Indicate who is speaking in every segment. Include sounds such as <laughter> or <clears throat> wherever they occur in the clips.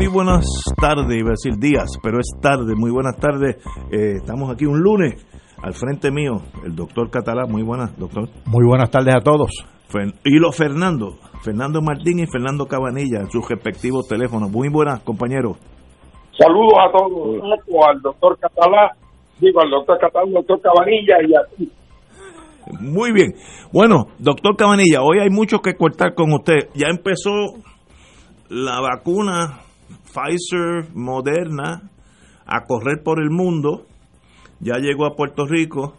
Speaker 1: Muy buenas tardes, iba a decir días, pero es tarde. Muy buenas tardes. Eh, estamos aquí un lunes. Al frente mío, el doctor Catalá. Muy buenas, doctor.
Speaker 2: Muy buenas tardes a todos.
Speaker 1: Y los Fernando. Fernando Martín y Fernando Cabanilla, en sus respectivos teléfonos. Muy buenas, compañeros.
Speaker 3: Saludos a todos. Al doctor Catalá, digo al doctor Catalá, al doctor Cabanilla y a ti.
Speaker 1: Muy bien. Bueno, doctor Cabanilla, hoy hay mucho que cortar con usted. Ya empezó la vacuna Pfizer Moderna a correr por el mundo. Ya llegó a Puerto Rico.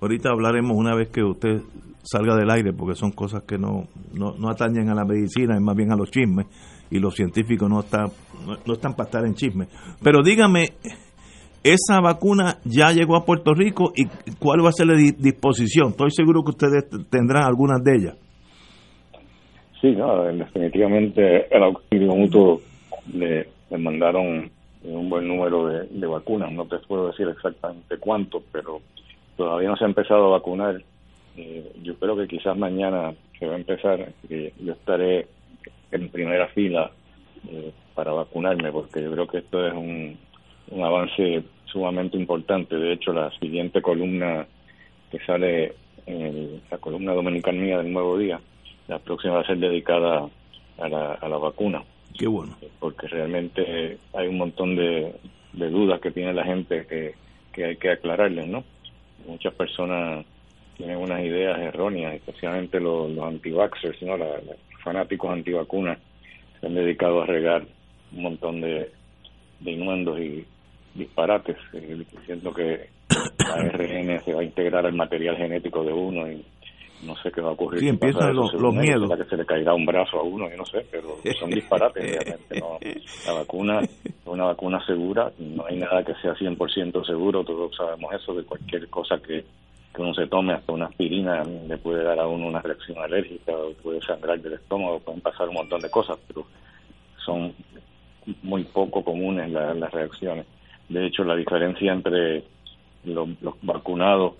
Speaker 1: Ahorita hablaremos una vez que usted salga del aire, porque son cosas que no, no, atañen a la medicina, es más bien a los chismes, y los científicos no, está, no, están para estar en chismes. Pero dígame, ¿esa vacuna ya llegó a Puerto Rico y cuál va a ser la disposición? Estoy seguro que ustedes tendrán algunas de ellas.
Speaker 4: Sí, no, definitivamente el auxilio mutuo le, mandaron un buen número de, vacunas. No te puedo decir exactamente cuánto, pero todavía no se ha empezado a vacunar. Eh, yo creo que quizás mañana se va a empezar. yo estaré en primera fila eh, para vacunarme, porque yo creo que esto es un, un avance sumamente importante. De hecho, la siguiente columna que sale en la columna dominical mía del Nuevo Día, la próxima va a ser dedicada a la, a la vacuna.
Speaker 1: Qué bueno.
Speaker 4: Porque realmente hay un montón de, dudas que tiene la gente que, hay que aclararles, ¿no? Muchas personas tienen unas ideas erróneas, especialmente los, los anti-vaxxers, ¿no? los fanáticos antivacunas se han dedicado a regar un montón de, innuendos y disparates, eh, diciendo que la ARN se va a integrar al material genético de uno y no sé qué va a ocurrir.
Speaker 1: Sí, empiezan los, los miedos.
Speaker 4: Que se le caerá un brazo a uno, yo no sé, pero son disparates realmente. No. La vacuna es una vacuna segura, no hay nada que sea 100% seguro, todos sabemos eso, de cualquier cosa que, que uno se tome, hasta una aspirina le puede dar a uno una reacción alérgica, o puede sangrar del estómago, pueden pasar un montón de cosas, pero son muy poco comunes las reacciones. De hecho, la diferencia entre los, los vacunados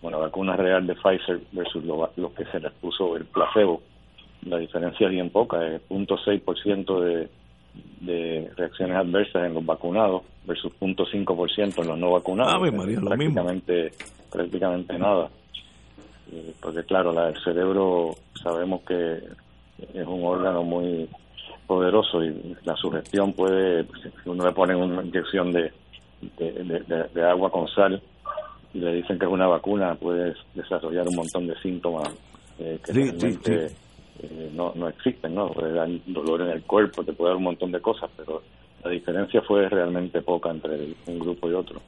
Speaker 4: con la vacuna real de Pfizer versus lo, que se les puso el placebo, la diferencia es bien poca, es 0.6% de, de reacciones adversas en los vacunados versus 0.5% en los no vacunados.
Speaker 1: Ah, María,
Speaker 4: prácticamente, prácticamente nada. Eh, porque claro, la, el cerebro sabemos que es un órgano muy poderoso y la sugestión puede, si uno le pone una inyección de, de agua con sal, y le dicen que es una vacuna, puedes desarrollar un montón de síntomas eh, que realmente eh, no, no existen, ¿no? Puede dar dolor en el cuerpo, te puede dar un montón de cosas, pero la diferencia fue realmente poca entre un grupo y otro.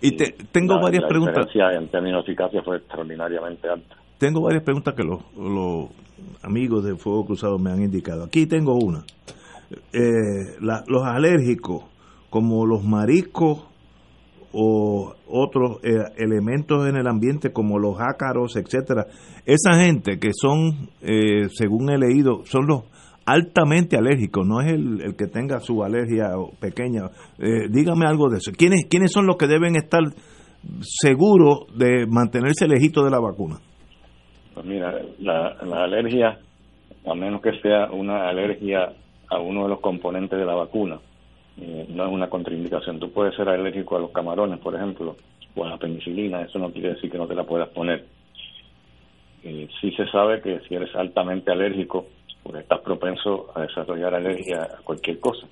Speaker 1: Y, te, tengo varias preguntas.
Speaker 4: La diferencia en términos de eficacia fue extraordinariamente alta.
Speaker 1: Tengo varias preguntas que los, los amigos de Fuego Cruzado me han indicado. Aquí tengo una. Eh, los alérgicos, como los mariscos o otros eh, elementos en el ambiente como los ácaros, etcétera. Esa gente que son, eh, según he leído, son los altamente alérgicos, no es el, que tenga su alergia pequeña. Eh, dígame algo de eso. ¿Quiénes, ¿Quiénes son los que deben estar seguros de mantenerse lejitos de la vacuna?
Speaker 4: Pues mira, la alergia, a menos que sea una alergia a uno de los componentes de la vacuna, eh, no es una contraindicación. Tú puedes ser alérgico a los camarones, por ejemplo, o a la penicilina, eso no quiere decir que no te la puedas poner. Eh, sí se sabe que si eres altamente alérgico, pues estás propenso a desarrollar alergia a cualquier cosa.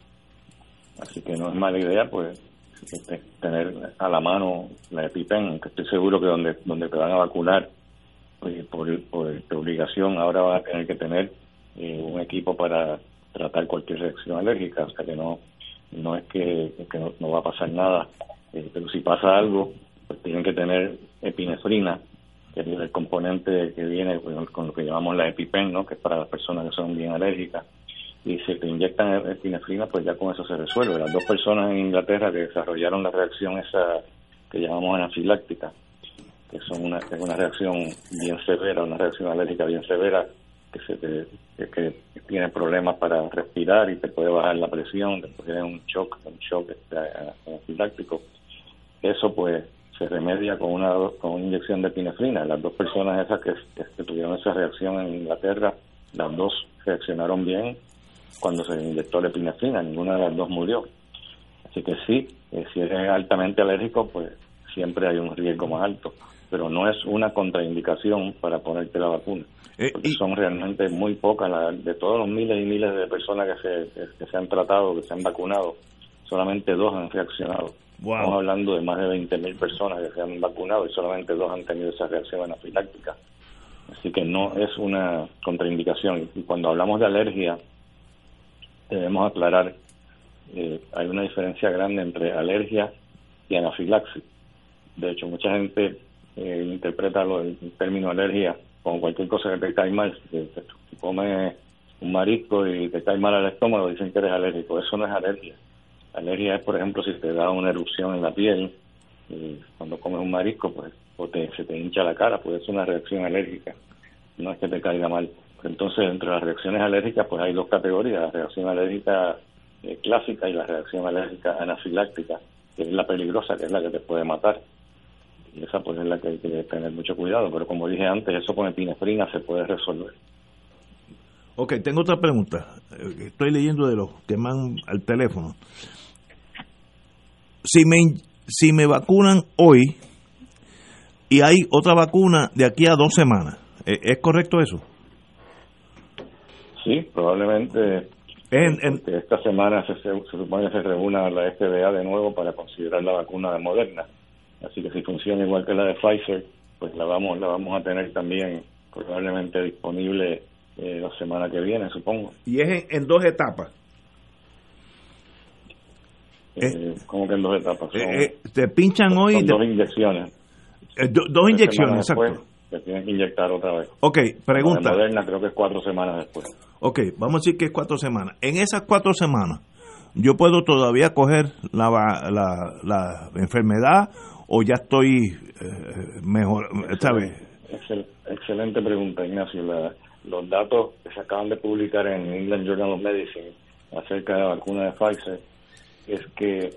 Speaker 4: Así que no es mala idea, pues, este, tener a la mano la EpiPen, que estoy seguro que donde donde te van a vacunar pues, por, por, obligación ahora va a tener que tener eh, un equipo para tratar cualquier reacción alérgica, o sea que no no es que, no, va a pasar nada, eh, pero si pasa algo, pues tienen que tener epinefrina, que es el componente que viene con, lo que llamamos la EpiPen, ¿no? que es para las personas que son bien alérgicas y si te inyectan epinefrina, pues ya con eso se resuelve. Las dos personas en Inglaterra que desarrollaron la reacción esa que llamamos anafiláctica, que son una, es una reacción bien severa, una reacción alérgica bien severa, que se que, tiene problemas para respirar y te puede bajar la presión, después tiene un shock, un shock este, anafiláctico. Eso pues se remedia con una con una inyección de epinefrina. Las dos personas esas que, que tuvieron esa reacción en Inglaterra, las dos reaccionaron bien cuando se inyectó la epinefrina, ninguna de las dos murió. Así que sí, eh, si eres altamente alérgico, pues siempre hay un riesgo más alto, pero no es una contraindicación para ponerte la vacuna. Eh, son realmente muy pocas, de todos los miles y miles de personas que se, que se han tratado, que se han vacunado, solamente dos han reaccionado. Estamos hablando de más de 20.000 personas que se han vacunado y solamente dos han tenido esa reacción anafiláctica. Así que no es una contraindicación. Y cuando hablamos de alergia, debemos aclarar, eh, hay una diferencia grande entre alergia y anafilaxis. De hecho, mucha gente eh, interpreta lo, el término alergia como cualquier cosa que te cae mal. Si, comes un marisco y te cae mal al estómago, dicen que eres alérgico. Eso no es alergia. Alergia es, por ejemplo, si te da una erupción en la piel, y cuando comes un marisco, pues o te, se te hincha la cara, pues es una reacción alérgica. No es que te caiga mal. Entonces, entre las reacciones alérgicas, pues hay dos categorías, la reacción alérgica eh, clásica y la reacción alérgica anafiláctica, que es la peligrosa, que es la que te puede matar. Y esa pues es la que hay que tener mucho cuidado, pero como dije antes, eso con epinefrina se puede resolver.
Speaker 1: Ok, tengo otra pregunta. Estoy leyendo de los que mandan al teléfono. Si me, si me vacunan hoy y hay otra vacuna de aquí a dos semanas, ¿es correcto eso?
Speaker 4: Sí, probablemente en, esta semana se, supone que se reúna la FDA de nuevo para considerar la vacuna de Moderna. Así que si funciona igual que la de Pfizer, pues la vamos la vamos a tener también probablemente disponible eh, la semana que viene, supongo.
Speaker 1: ¿Y es en, dos etapas?
Speaker 4: Eh, ¿Cómo que en dos etapas?
Speaker 1: Eh, te pinchan hoy...
Speaker 4: dos inyecciones.
Speaker 1: dos inyecciones, exacto.
Speaker 4: te tienen que inyectar otra vez.
Speaker 1: Ok, pregunta.
Speaker 4: La Moderna creo que es cuatro semanas después.
Speaker 1: Ok, vamos a decir que es cuatro semanas. En esas cuatro semanas, ¿yo puedo todavía coger la, la, la enfermedad o ya estoy eh, mejor? ¿Sabes?
Speaker 4: excelente pregunta, Ignacio. los datos que se acaban de publicar en England Journal of Medicine acerca de la vacuna de Pfizer es que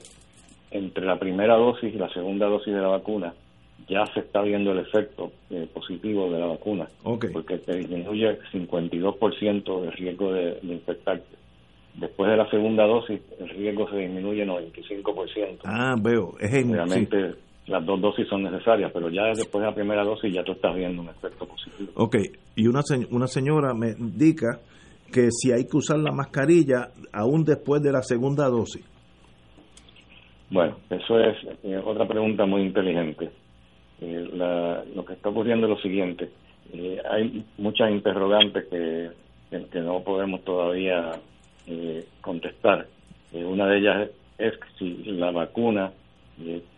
Speaker 4: entre la primera dosis y la segunda dosis de la vacuna ya se está viendo el efecto eh, positivo de la vacuna, porque te disminuye 52% el riesgo de, infectarte. Después de la segunda dosis, el riesgo se disminuye 95%.
Speaker 1: Ah, veo. Es
Speaker 4: Realmente las dos dosis son necesarias, pero ya después de la primera dosis ya tú estás viendo un efecto positivo.
Speaker 1: Ok, y una, una señora me indica que si hay que usar la mascarilla aún después de la segunda dosis.
Speaker 4: Bueno, eso es eh, otra pregunta muy inteligente. Eh, lo que está ocurriendo es lo siguiente. Eh, hay muchas interrogantes que, que, no podemos todavía eh, contestar. una de ellas es, si la vacuna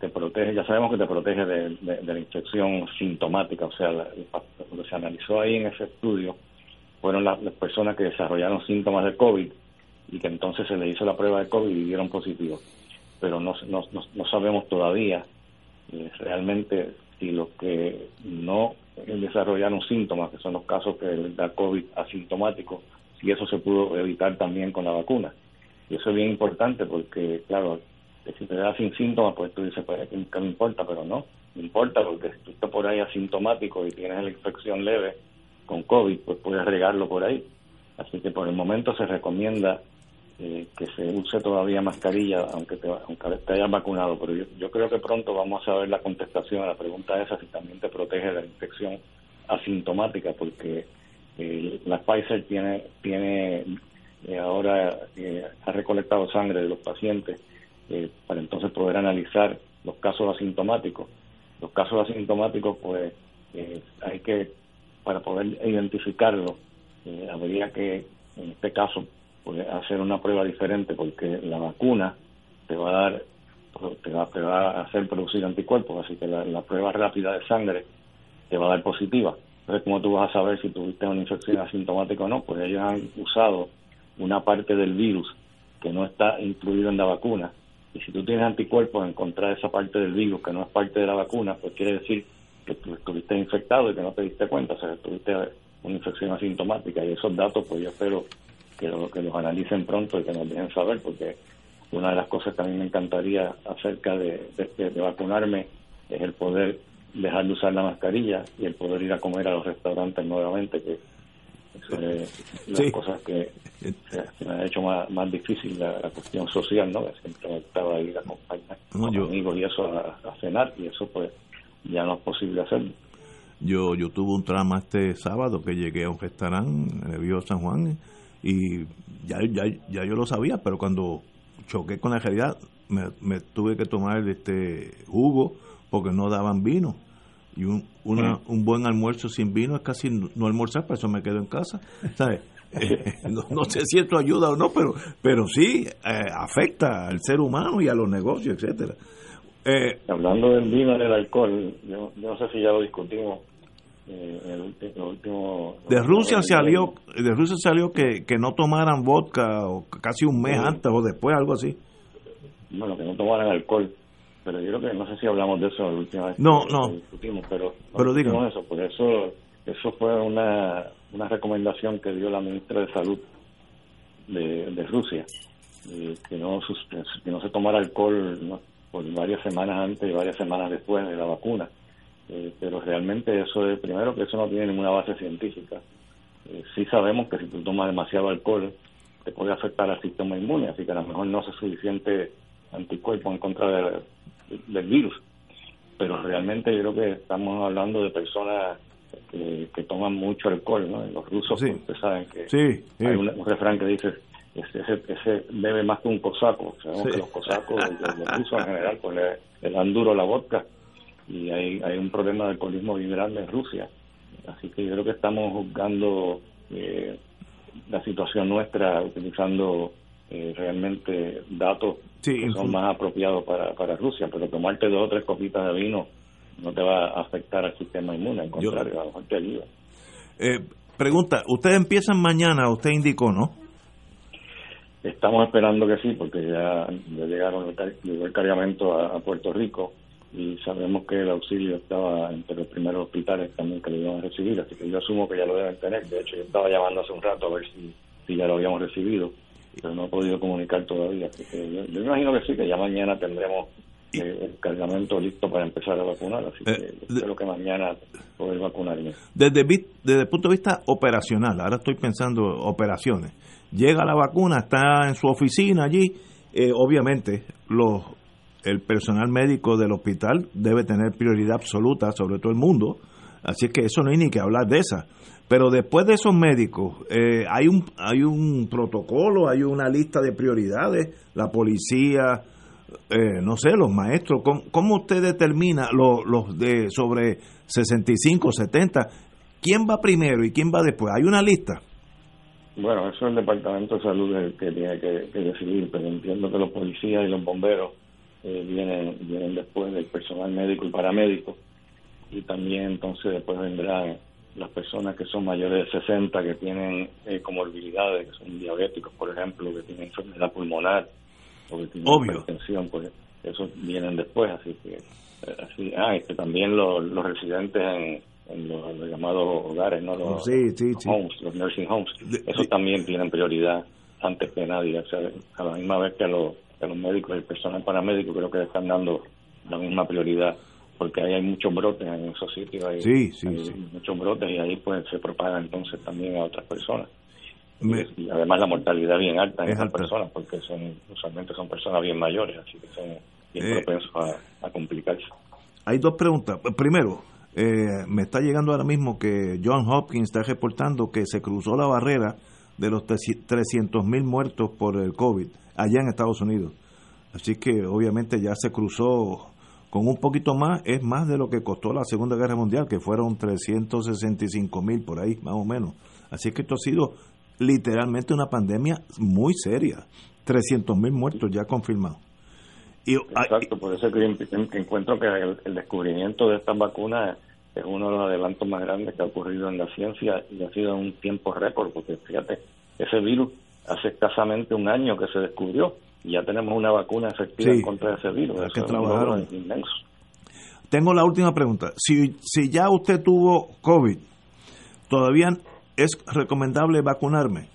Speaker 4: te protege, ya sabemos que te protege de, la infección sintomática, o sea, lo que se analizó ahí en ese estudio fueron las, personas que desarrollaron síntomas de COVID y que entonces se le hizo la prueba de COVID y dieron positivo. Pero no, no, no sabemos todavía realmente si los que no desarrollaron síntomas, que son los casos que da COVID asintomático, si eso se pudo evitar también con la vacuna. Y eso es bien importante porque, claro, si te da sin síntomas, pues tú dices, pues que no importa, pero no, no importa porque si tú estás por ahí asintomático y tienes la infección leve con COVID, pues puedes regarlo por ahí. Así que por el momento se recomienda eh, que se use todavía mascarilla aunque te, aunque te hayas vacunado, pero yo, creo que pronto vamos a saber la contestación a la pregunta esa si también te protege la infección asintomática, porque eh, la Pfizer tiene, tiene eh, ahora ha recolectado sangre de los pacientes eh, para entonces poder analizar los casos asintomáticos. Los casos asintomáticos, pues eh, hay que, para poder identificarlos, eh, habría que, en este caso, pues, hacer una prueba diferente porque la vacuna te va a dar, te va, te va a hacer producir anticuerpos, así que la, prueba rápida de sangre te va a dar positiva. Entonces, ¿cómo tú vas a saber si tuviste una infección asintomática o no? Pues ellos han usado una parte del virus que no está incluido en la vacuna. Y si tú tienes anticuerpos en contra de esa parte del virus que no es parte de la vacuna, pues quiere decir que tú estuviste infectado y que no te diste cuenta, o sea, tuviste una infección asintomática. Y esos datos, pues yo espero que, que los analicen pronto y que nos dejen saber, porque una de las cosas que a mí me encantaría acerca de, de vacunarme es el poder dejar de usar la mascarilla y el poder ir a comer a los restaurantes nuevamente, que las cosas que se, me ha hecho más, más difícil la, cuestión social, ¿no? Siempre estaba ahí a acompañar con amigos y eso a, cenar y eso pues ya no es posible hacerlo.
Speaker 1: Yo, yo tuve un trama este sábado que llegué a un restaurante en el Río San Juan y ya, ya, ya yo lo sabía, pero cuando choqué con la realidad me, me tuve que tomar este jugo porque no daban vino y un, un buen almuerzo sin vino es casi no almorzar, por eso me quedo en casa. <laughs> Eh, no, sé si esto ayuda o no, pero, pero sí eh, afecta al ser humano y a los negocios, etcétera.
Speaker 4: Eh, Hablando del vino y del alcohol, yo, no sé si ya lo discutimos. el último,
Speaker 1: de Rusia salió de Rusia salió que, que no tomaran vodka o casi un mes antes o después algo así
Speaker 4: bueno que no tomaran alcohol pero yo creo que no sé si hablamos de eso la última vez
Speaker 1: no, no.
Speaker 4: discutimos, pero
Speaker 1: pero digamos
Speaker 4: eso, por eso eso fue una, una recomendación que dio la ministra de Salud de, de Rusia, que no que no se tomara alcohol por varias semanas antes y varias semanas después de la vacuna. Eh, pero realmente eso es, primero que eso no tiene ninguna base científica. Eh, sí sabemos que si tú tomas demasiado alcohol te puede afectar al sistema inmune, así que a lo mejor no hace suficiente anticuerpo en contra de, del virus. Pero realmente yo creo que estamos hablando de personas que, toman mucho alcohol, ¿no? Los rusos, ustedes saben que hay un, refrán que dice ese, ese, bebe más que un cosaco. Sabemos que los cosacos, los, rusos en general, pues le, dan duro la vodka y hay, hay un problema de alcoholismo bien grande en Rusia. Así que yo creo que estamos juzgando eh, la situación nuestra utilizando eh, realmente datos que son más apropiados para, para Rusia, pero tomarte dos o tres copitas de vino no te va a afectar al sistema inmune, al contrario, a lo mejor te ayuda.
Speaker 1: Eh, pregunta, ¿ustedes empiezan mañana? Usted indicó, ¿no?
Speaker 4: Estamos esperando que sí, porque ya, llegaron el, cargamento a, Puerto Rico y sabemos que el auxilio estaba entre los primeros hospitales también que lo iban a recibir, así que yo asumo que ya lo deben tener. De hecho, yo estaba llamando hace un rato a ver si, si ya lo habíamos recibido pero no he podido comunicar todavía. Así que yo, imagino que sí, que ya mañana tendremos eh, el cargamento listo para empezar a vacunar, así eh, que espero que mañana poder vacunarme.
Speaker 1: Desde, desde el punto de vista operacional, ahora estoy pensando operaciones, llega la vacuna, está en su oficina allí, eh, obviamente los el personal médico del hospital debe tener prioridad absoluta sobre todo el mundo, así que eso no hay ni que hablar de esa. Pero después de esos médicos, eh, hay, un, hay un protocolo, hay una lista de prioridades, la policía, eh, no sé, los maestros, ¿cómo, usted determina los, los de sobre 65, 70? ¿Quién va primero y quién va después? ¿Hay una lista?
Speaker 4: Bueno, eso es el Departamento de Salud el que tiene que, decidir, pero entiendo que los policías y los bomberos eh, vienen, vienen después del personal médico y paramédico, y también entonces después vendrán las personas que son mayores de 60, que tienen eh, comorbilidades, que son diabéticos, por ejemplo, que tienen enfermedad pulmonar o que tienen hipertensión, pues esos vienen después, así que eh, así, ah, que también los, los residentes en, en los, llamados hogares, ¿no? Los, homes, los nursing homes, esos también tienen prioridad antes que nadie, o sea, a la misma vez que a los, a los médicos y el personal paramédico creo que le están dando la misma prioridad porque ahí hay muchos brotes en esos sitios, hay,
Speaker 1: sí, sí,
Speaker 4: muchos brotes y ahí pues se propaga entonces también a otras personas. y además la mortalidad bien alta en esas personas, porque son usualmente son personas bien mayores, así que son bien eh, propensos a, complicarse.
Speaker 1: Hay dos preguntas. Primero, eh, me está llegando ahora mismo que John Hopkins está reportando que se cruzó la barrera de los 300.000 mil muertos por el COVID allá en Estados Unidos. Así que obviamente ya se cruzó con un poquito más, es más de lo que costó la Segunda Guerra Mundial, que fueron 365 mil por ahí, más o menos. Así que esto ha sido literalmente una pandemia muy seria. 300 mil muertos ya confirmados.
Speaker 4: Y, Exacto, por eso que, encuentro que el, descubrimiento de estas vacunas es uno de los adelantos más grandes que ha ocurrido en la ciencia y ha sido un tiempo récord, porque fíjate, ese virus hace escasamente un año que se descubrió ya tenemos una vacuna efectiva contra ese virus.
Speaker 1: que trabajaron. Tengo la última pregunta. Si, si ya usted tuvo COVID, ¿todavía es recomendable vacunarme?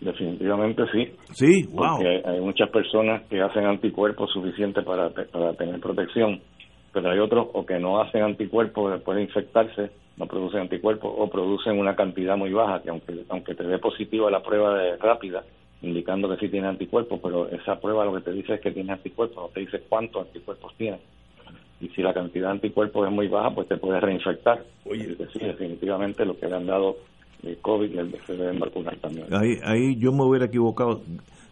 Speaker 4: Definitivamente sí.
Speaker 1: Sí, wow.
Speaker 4: Porque hay, muchas personas que hacen anticuerpos suficientes para, para tener protección, pero hay otros o que no hacen anticuerpos después de infectarse, no producen anticuerpos o producen una cantidad muy baja, que aunque, aunque te dé positivo la prueba de rápida, indicando que sí tiene anticuerpos, pero esa prueba lo que te dice es que tiene anticuerpos, no te dice cuántos anticuerpos tiene. Y si la cantidad de anticuerpos es muy baja, pues te puedes reinfectar. Oye, sí, definitivamente lo que le han dado el COVID se deben vacunar también.
Speaker 1: Ahí, ahí yo me hubiera equivocado.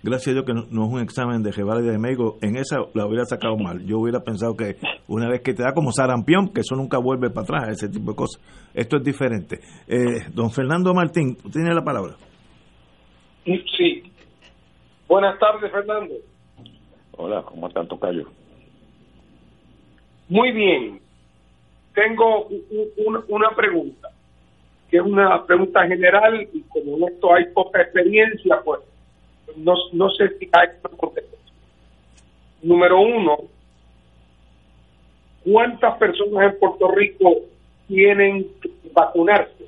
Speaker 1: Gracias a Dios que no, es un examen de Jeval de médico. En esa la hubiera sacado mal. Yo hubiera pensado que una vez que te da como sarampión, que eso nunca vuelve para atrás, ese tipo de cosas. Esto es diferente. Eh, don Fernando Martín, tiene la palabra.
Speaker 3: Sí. Buenas tardes, Fernando.
Speaker 4: Hola, ¿cómo está Tocayo?
Speaker 3: Muy bien. Tengo una pregunta que es una pregunta general y como en esto hay poca experiencia, pues no, no sé si hay una contestación. Número uno, ¿cuántas personas en Puerto Rico tienen que vacunarse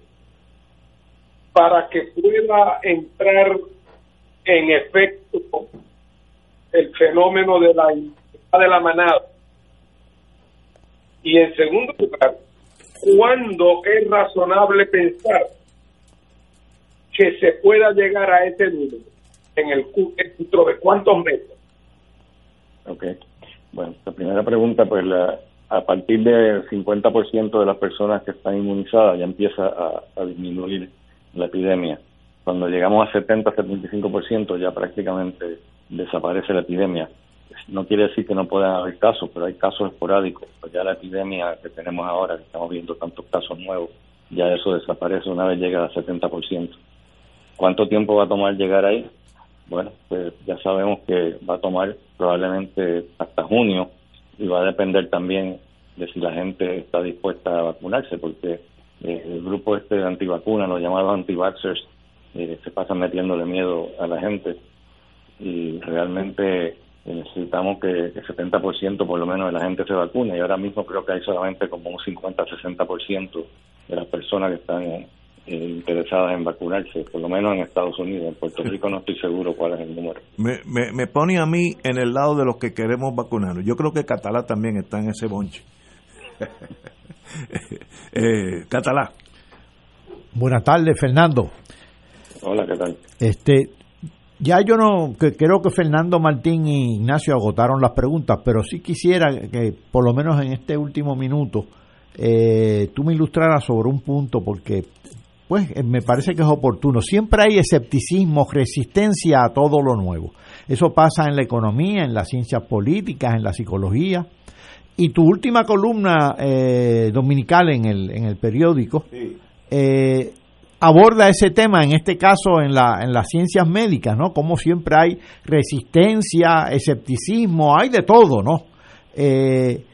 Speaker 3: para que pueda entrar en efecto el fenómeno de la de la manada? Y en segundo lugar, ¿cuándo es razonable pensar que se pueda llegar a ese número? ¿En el dentro de cuántos meses?
Speaker 4: Ok. Bueno, la primera pregunta, pues la, a partir del 50% de las personas que están inmunizadas ya empieza a, disminuir la epidemia. Cuando llegamos a 70-75% ya prácticamente desaparece la epidemia. No quiere decir que no puedan haber casos, pero hay casos esporádicos. Pues ya la epidemia que tenemos ahora, que estamos viendo tantos casos nuevos, ya eso desaparece una vez llega al 70%. ¿Cuánto tiempo va a tomar llegar ahí? Bueno, pues ya sabemos que va a tomar probablemente hasta junio y va a depender también de si la gente está dispuesta a vacunarse, porque eh, el grupo este de antivacunas, los llamados anti-vaxxers, eh, se pasan metiéndole miedo a la gente y realmente necesitamos que el 70% por lo menos de la gente se vacune y ahora mismo creo que hay solamente como un 50-60% de las personas que están eh, interesadas en vacunarse, por lo menos en Estados Unidos. En Puerto Rico no estoy seguro cuál es el número.
Speaker 1: Me, me, pone a mí en el lado de los que queremos vacunarnos. Yo creo que Catalá también está en ese bonche. <laughs> <laughs> eh, Catalá.
Speaker 2: Buenas tardes, Fernando.
Speaker 4: Hola, ¿qué tal?
Speaker 2: Este, ya yo no que, creo que Fernando Martín y Ignacio agotaron las preguntas, pero sí quisiera que por lo menos en este último minuto eh, tú me ilustraras sobre un punto porque pues eh, me parece que es oportuno. Siempre hay escepticismo, resistencia a todo lo nuevo. Eso pasa en la economía, en las ciencias políticas, en la psicología. Y tu última columna eh, dominical en el, en el periódico eh, aborda ese tema, en este caso en, la, en las ciencias médicas, ¿no? Como siempre hay resistencia, escepticismo, hay de todo, ¿no? Eh,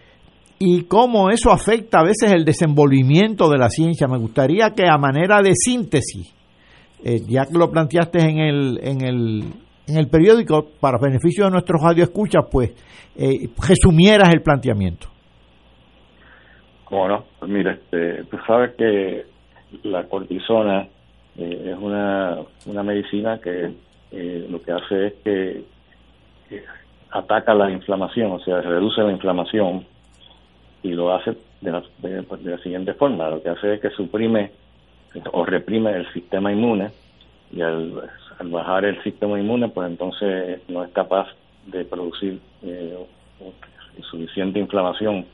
Speaker 2: y cómo eso afecta a veces el desenvolvimiento de la ciencia. Me gustaría que a manera de síntesis, eh, ya que lo planteaste en el, en el, en el periódico, para beneficio de nuestros radioescuchas, pues eh, resumieras el planteamiento.
Speaker 4: Bueno, mira, este, tú sabes que la cortisona eh, es una, una medicina que eh, lo que hace es que, ataca la inflamación, o sea, reduce la inflamación y lo hace de la, de, la siguiente forma, lo que hace es que suprime o reprime el sistema inmune y al, bajar el sistema inmune, pues entonces no es capaz de producir eh, suficiente inflamación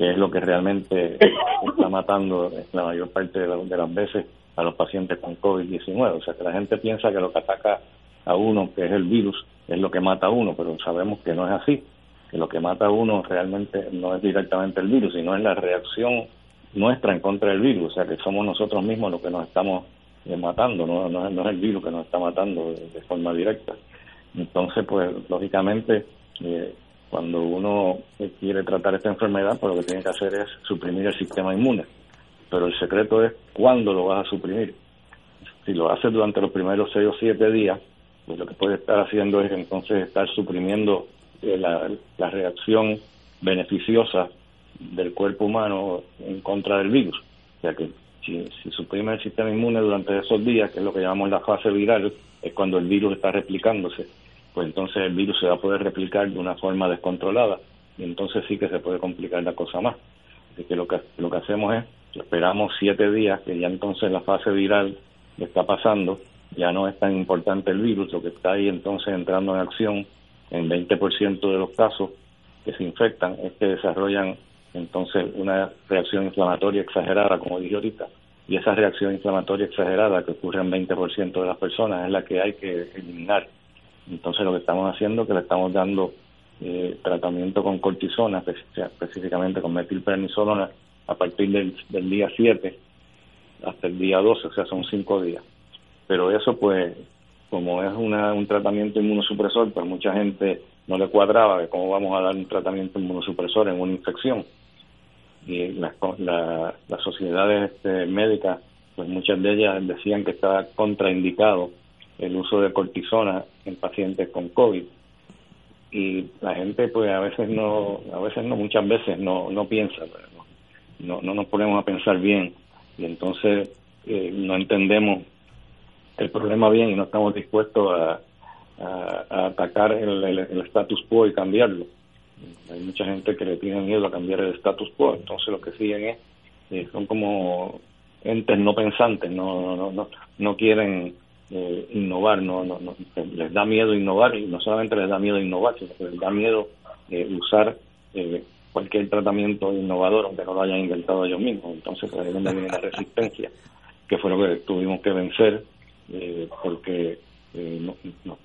Speaker 4: que es lo que realmente está matando la mayor parte de, las veces a los pacientes con COVID-19. O sea, que la gente piensa que lo que ataca a uno, que es el virus, es lo que mata a uno, pero sabemos que no es así, que lo que mata a uno realmente no es directamente el virus, sino es la reacción nuestra en contra del virus, o sea que somos nosotros mismos los que nos estamos eh, matando, no, no, es el virus que nos está matando de, forma directa. Entonces, pues lógicamente, eh, cuando uno quiere tratar esta enfermedad, pues lo que tiene que hacer es suprimir el sistema inmune. Pero el secreto es cuándo lo vas a suprimir. Si lo haces durante los primeros seis o siete días, pues lo que puede estar haciendo es entonces estar suprimiendo eh, la, la reacción beneficiosa del cuerpo humano en contra del virus. O sea que si, si suprime el sistema inmune durante esos días, que es lo que llamamos la fase viral, es cuando el virus está replicándose, pues entonces el virus se va a poder replicar de una forma descontrolada y entonces sí que se puede complicar la cosa más. Así que lo que, lo que hacemos es, esperamos siete días, que ya entonces la fase viral está pasando, ya no es tan importante el virus, lo que está ahí entonces entrando en acción en 20% de los casos que se infectan es que desarrollan entonces una reacción inflamatoria exagerada, como dije ahorita, y esa reacción inflamatoria exagerada que ocurre en 20% de las personas es la que hay que eliminar. Entonces lo que estamos haciendo es que le estamos dando eh, tratamiento con cortisona, específicamente con metilprednisolona, a partir del, del día 7 hasta el día 12, o sea, son 5 días. Pero eso, pues, como es una, un tratamiento inmunosupresor, pues mucha gente no le cuadraba de cómo vamos a dar un tratamiento inmunosupresor en una infección y las, las sociedades este, médicas, pues muchas de ellas decían que estaba contraindicado el uso de cortisona en pacientes con COVID. Y la gente, pues a veces no, a veces no, muchas veces no, no piensa, no, no nos ponemos a pensar bien y entonces eh, no entendemos el problema bien y no estamos dispuestos a, atacar el, el status quo y cambiarlo. Hay mucha gente que le tiene miedo a cambiar el status quo, entonces lo que siguen es, eh, son como entes no pensantes, no, no, no, no quieren eh, innovar, no, no, no, les da miedo innovar y no solamente les da miedo innovar, sino que les da miedo eh, usar cualquier tratamiento innovador aunque no lo hayan inventado ellos mismos. Entonces ahí es donde viene la <laughs> resistencia, que fue lo que tuvimos que vencer porque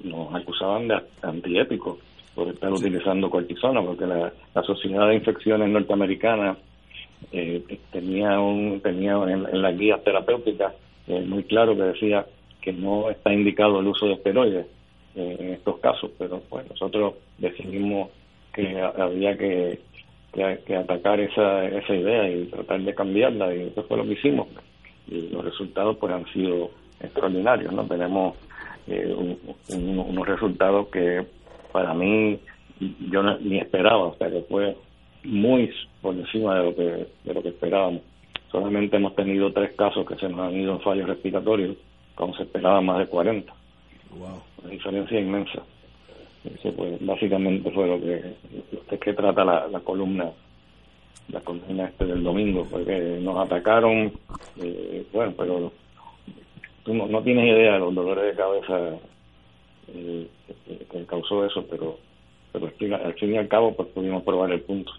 Speaker 4: nos acusaban de antiépicos por estar utilizando cortisona, porque la, Sociedad de Infecciones Norteamericana eh, tenía un tenía en, las guías terapéuticas eh, muy claro que decía que no está indicado el uso de esteroides eh, en estos casos, pero pues nosotros decidimos que había que, que, atacar esa, esa idea y tratar de cambiarla y eso fue lo que hicimos y los resultados pues han sido extraordinarios, ¿no? Tenemos unos resultados que para mí yo ni esperaba, o sea que fue muy por encima de lo que de lo que esperábamos. Solamente hemos tenido tres casos que se nos han ido en fallos respiratorios, como se esperaba más de 40. Wow. Una diferencia inmensa. Eso pues, básicamente fue lo que, de que trata la, la columna la columna este del domingo, porque nos atacaron, eh, bueno, pero tú no, no, tienes idea de los dolores de cabeza eh, que causó eso, pero, pero al fin y al cabo pues pudimos probar el punto.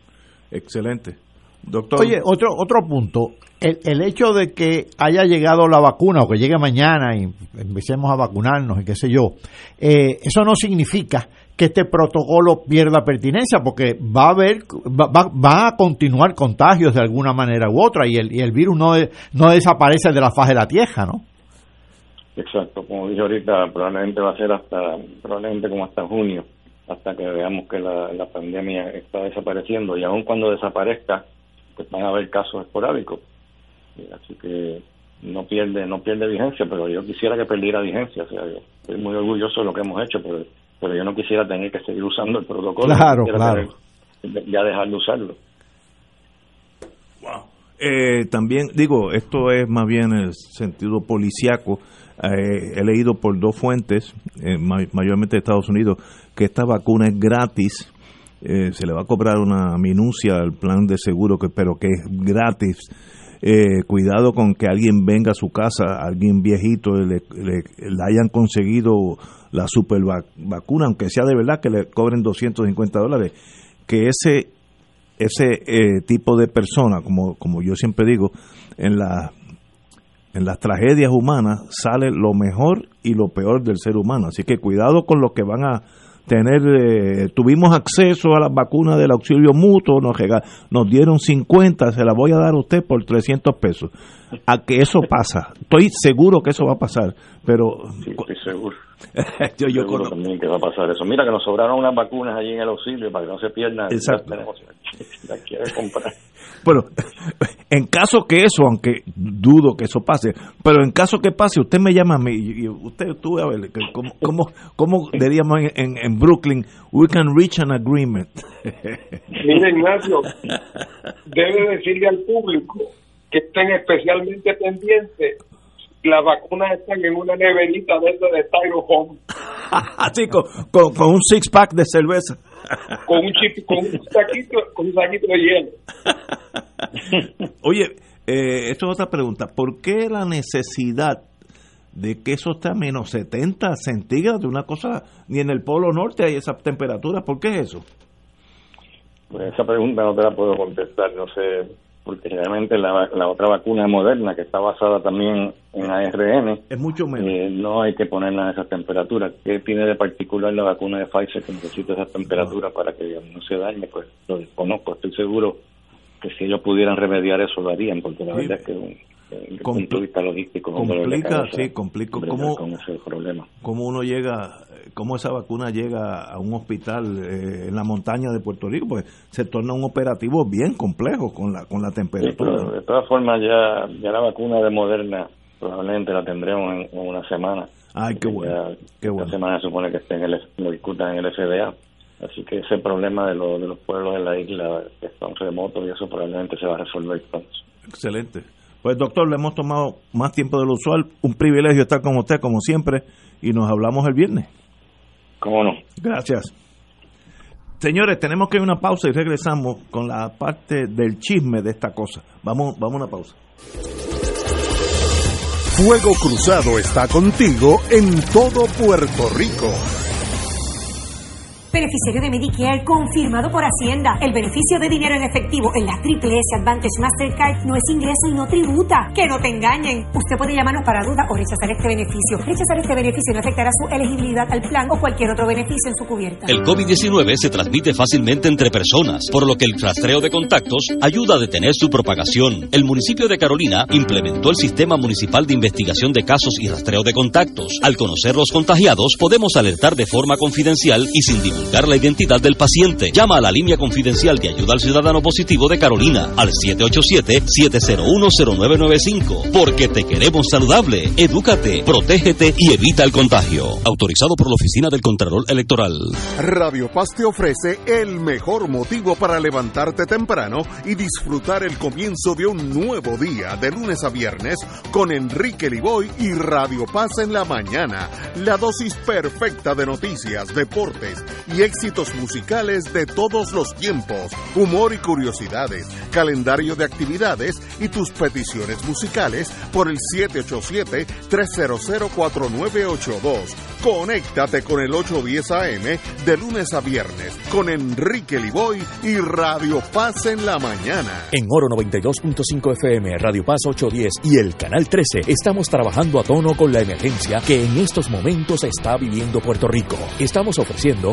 Speaker 1: Excelente. Doctor.
Speaker 2: Oye, otro, otro punto, el, el hecho de que haya llegado la vacuna o que llegue mañana y empecemos a vacunarnos y qué sé yo, eh, eso no significa que este protocolo pierda pertinencia porque va a haber va, va, a continuar contagios de alguna manera u otra y el, y el virus no, no desaparece de la faz de la tierra, ¿no?
Speaker 4: Exacto, como dije ahorita, probablemente va a ser hasta, probablemente como hasta junio, hasta que veamos que la, la pandemia está desapareciendo y aun cuando desaparezca, pues van a haber casos esporádicos. Así que no pierde no pierde vigencia, pero yo quisiera que perdiera vigencia. O sea, yo estoy muy orgulloso de lo que hemos hecho, pero, pero yo no quisiera tener que seguir usando el protocolo.
Speaker 2: Claro, claro.
Speaker 4: ya dejar de usarlo.
Speaker 1: Wow. Eh, también digo, esto es más bien el sentido policiaco eh, he leído por dos fuentes, eh, mayormente de Estados Unidos, que esta vacuna es gratis. Eh, se le va a cobrar una minucia al plan de seguro, que, pero que es gratis. cuidado con que alguien venga a su casa, alguien viejito, le, le, hayan conseguido la super vacuna, aunque sea de verdad que le cobren 250 dólares. Que ese ese tipo de persona, como, como yo siempre digo, en la en las tragedias humanas sale lo mejor y lo peor del ser humano. Así que cuidado con los que van a tener, eh, tuvimos acceso a las vacunas del auxilio mutuo, nos, nos dieron 50, se las voy a dar a usted por 300 pesos. A que eso pasa, estoy seguro que eso va a pasar, pero...
Speaker 4: Sí, estoy seguro. <laughs> yo, yo seguro también que va a pasar eso. Mira que nos sobraron unas vacunas allí en el auxilio para que no se pierdan.
Speaker 1: Exacto.
Speaker 4: Las <laughs> quiere comprar.
Speaker 1: Bueno, <laughs> en caso que eso, aunque dudo que eso pase, pero en caso que pase, usted me llama a mí y usted, tú a ver, ¿cómo, cómo, cómo diríamos en, en, Brooklyn? We can reach an agreement. <laughs>
Speaker 3: Mire, Ignacio, debe decirle al público que estén especialmente pendientes las vacunas están en una neverita de de Styrofoam. <laughs>
Speaker 1: Así, con, con, un six pack de cerveza. <laughs>
Speaker 3: con un chip, con un saquito, con un saquito de hielo. <laughs>
Speaker 1: Oye, eh, esto es otra pregunta. ¿Por qué la necesidad de que eso esté a menos 70 centígrados? Una cosa, ni en el Polo Norte hay esa temperatura. ¿Por qué eso?
Speaker 4: Pues esa pregunta no te la puedo contestar. No sé porque realmente la, la, otra vacuna moderna, que está basada también en ARN,
Speaker 1: es mucho menos.
Speaker 4: Eh, no hay que ponerla a esa temperatura. ¿Qué tiene de particular la vacuna de Pfizer que necesita esa temperatura para que no se dañe? Pues lo desconozco. Estoy seguro que si ellos pudieran remediar eso lo harían, porque la verdad es que desde el punto de vista logístico
Speaker 1: complica, sí, complica cómo,
Speaker 4: con ese problema.
Speaker 1: cómo uno llega cómo esa vacuna llega a un hospital eh, en la montaña de Puerto Rico pues se torna un operativo bien complejo con la con la temperatura
Speaker 4: de todas formas ya ya la vacuna de Moderna probablemente la tendremos en, una semana
Speaker 1: ay qué bueno qué
Speaker 4: bueno semana se supone que estén en el, lo discutan en el FDA Así que ese problema de, de los pueblos de la isla que están remotos y eso probablemente se va a resolver pronto.
Speaker 1: Excelente. Pues doctor, le hemos tomado más tiempo de lo usual. Un privilegio estar con usted como siempre y nos hablamos el viernes.
Speaker 4: ¿Cómo no?
Speaker 1: Gracias. Señores, tenemos que ir a una pausa y regresamos con la parte del chisme de esta cosa. Vamos, vamos a una pausa.
Speaker 5: Fuego Cruzado está contigo en todo Puerto Rico.
Speaker 6: Beneficiario de Medicare confirmado por Hacienda. El beneficio de dinero en efectivo en la Triple S Advantage Mastercard no es ingreso y no tributa. Que no te engañen. Usted puede llamarnos para duda o rechazar este beneficio. Rechazar este beneficio no afectará su elegibilidad al plan o cualquier otro beneficio en su cubierta.
Speaker 7: El COVID-19 se transmite fácilmente entre personas, por lo que el rastreo de contactos ayuda a detener su propagación. El municipio de Carolina implementó el sistema municipal de investigación de casos y rastreo de contactos. Al conocer los contagiados, podemos alertar de forma confidencial y sin divulgar la identidad del paciente. Llama a la línea confidencial de ayuda al ciudadano positivo de Carolina al 787-701-0995. Porque te queremos saludable. Edúcate, protégete y evita el contagio. Autorizado por la Oficina del Contralor Electoral.
Speaker 5: Radio Paz te ofrece el mejor motivo para levantarte temprano y disfrutar el comienzo de un nuevo día de lunes a viernes con Enrique Liboy y Radio Paz en la mañana. La dosis perfecta de noticias, deportes y éxitos musicales de todos los tiempos, humor y curiosidades, calendario de actividades y tus peticiones musicales por el 787-300-4982. Conéctate con el 810 AM de lunes a viernes con Enrique Liboy y Radio Paz en la mañana.
Speaker 8: En Oro 92.5 FM, Radio Paz 810 y el Canal 13 estamos trabajando a tono con la emergencia que en estos momentos está viviendo Puerto Rico. Estamos ofreciendo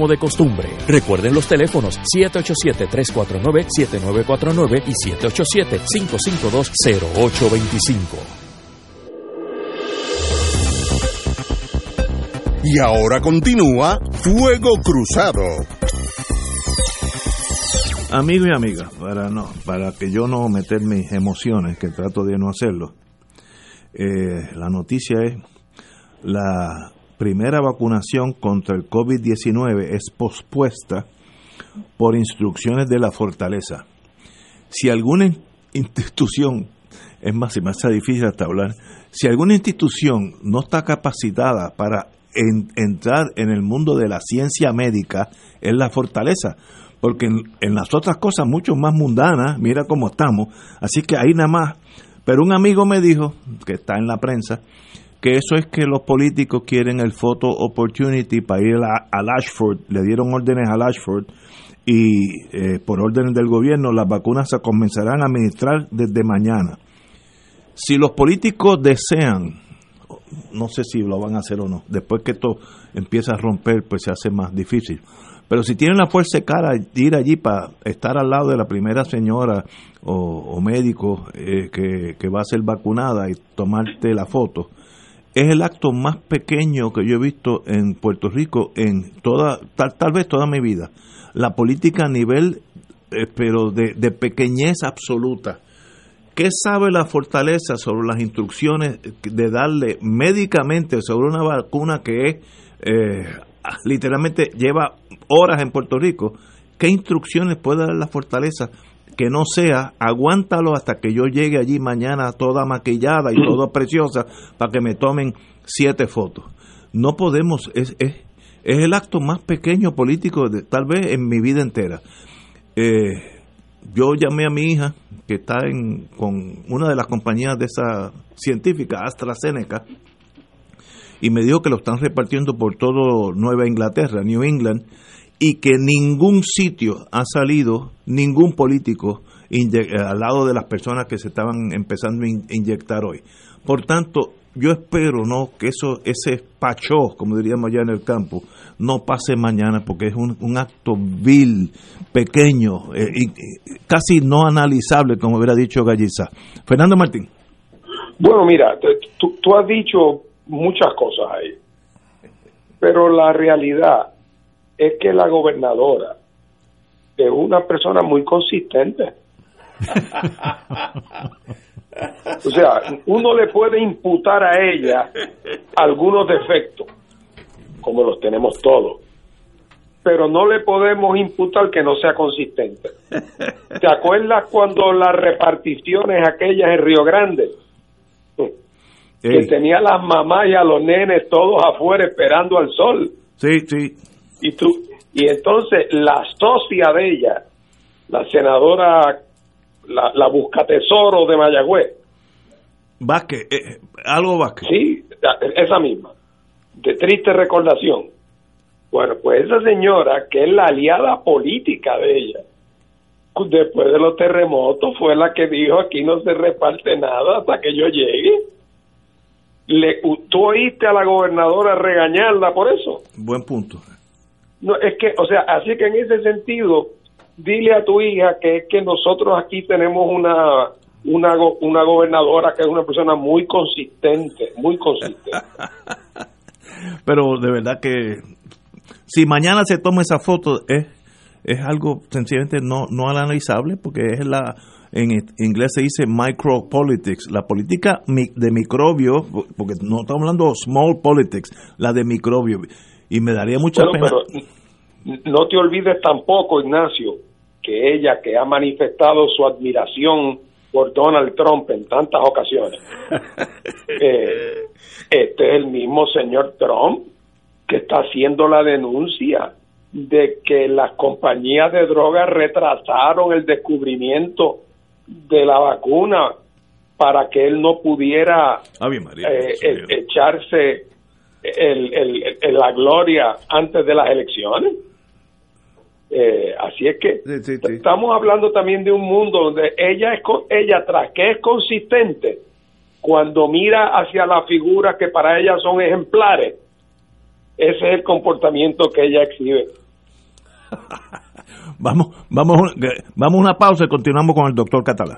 Speaker 8: de costumbre. Recuerden los teléfonos 787-349-7949 y 787-552-0825.
Speaker 5: Y ahora continúa Fuego Cruzado.
Speaker 1: Amigos y amigas, para no, para que yo no meter mis emociones, que trato de no hacerlo, eh, la noticia es la primera vacunación contra el COVID-19 es pospuesta por instrucciones de la fortaleza. Si alguna institución es más, me hace difícil hasta hablar. Si alguna institución no está capacitada para entrar en el mundo de la ciencia médica, es la fortaleza. Porque en, las otras cosas, mucho más mundanas, mira cómo estamos. Así que ahí nada más. Pero un amigo me dijo, que está en la prensa, que eso es que los políticos quieren el photo opportunity para ir a, a Ashford, le dieron órdenes a Ashford y eh, por órdenes del gobierno las vacunas se comenzarán a administrar desde mañana. Si los políticos desean, no sé si lo van a hacer o no, después que esto empieza a romper, pues se hace más difícil. Pero si tienen la fuerza de cara de ir allí para estar al lado de la primera señora o, médico eh, que, va a ser vacunada y tomarte la foto, es el acto más pequeño que yo he visto en Puerto Rico en toda, tal, tal vez toda mi vida la política a nivel, eh, pero de, pequeñez absoluta. ¿Qué sabe la fortaleza sobre las instrucciones de darle médicamente sobre una vacuna que es, eh, literalmente lleva horas en Puerto Rico? ¿Qué instrucciones puede dar la fortaleza que no sea aguántalo hasta que yo llegue allí mañana toda maquillada y <clears throat> toda preciosa para que me tomen siete fotos? No podemos, es, es, es el acto más pequeño político de, tal vez en mi vida entera. Eh, yo llamé a mi hija, que está en, con una de las compañías de esa científica, AstraZeneca, y me dijo que lo están repartiendo por todo Nueva Inglaterra, New England, y que ningún sitio ha salido, ningún político al lado de las personas que se estaban empezando a inyectar hoy. Por tanto, yo espero no que eso ese pachó como diríamos allá en el campo no pase mañana porque es un, acto vil pequeño eh, y, casi no analizable como hubiera dicho Galliza. Fernando Martín.
Speaker 3: Bueno mira tú has dicho muchas cosas ahí pero la realidad es que la gobernadora es una persona muy consistente <laughs> O sea, uno le puede imputar a ella algunos defectos, como los tenemos todos, pero no le podemos imputar que no sea consistente. ¿Te acuerdas cuando las reparticiones aquellas en Río Grande? Que tenía a las mamás y a los nenes todos afuera esperando al sol.
Speaker 1: Sí, sí.
Speaker 3: Y tú, y entonces la socia de ella, la senadora la, la Buscatesoro de Mayagüez.
Speaker 1: Vázquez, eh, algo Vázquez.
Speaker 3: Sí, esa misma, de triste recordación. Bueno, pues esa señora, que es la aliada política de ella, después de los terremotos, fue la que dijo aquí no se reparte nada hasta que yo llegue. Le, ¿Tú oíste a la gobernadora regañarla por eso?
Speaker 1: Buen punto.
Speaker 3: No, es que, o sea, así que en ese sentido, dile a tu hija que es que nosotros aquí tenemos una, una, una gobernadora que es una persona muy consistente, muy consistente. <laughs>
Speaker 1: Pero de verdad que si mañana se toma esa foto es, es algo sencillamente no, no analizable porque es la en inglés se dice micropolitics, la política de microbio, porque no estamos hablando small politics, la de microbio. Y me daría mucha pena.
Speaker 3: no te olvides tampoco, Ignacio, que ella que ha manifestado su admiración por Donald Trump en tantas ocasiones, <laughs> eh, este es el mismo señor Trump que está haciendo la denuncia de que las compañías de drogas retrasaron el descubrimiento de la vacuna para que él no pudiera eh, e-, echarse la gloria antes de las elecciones. Eh, así es que estamos hablando también de un mundo donde ella es ella tras que es consistente cuando mira hacia las figuras que para ella son ejemplares ese es el comportamiento que ella exhibe. <laughs>
Speaker 1: Vamos vamos vamos a una pausa y continuamos con el doctor Catalán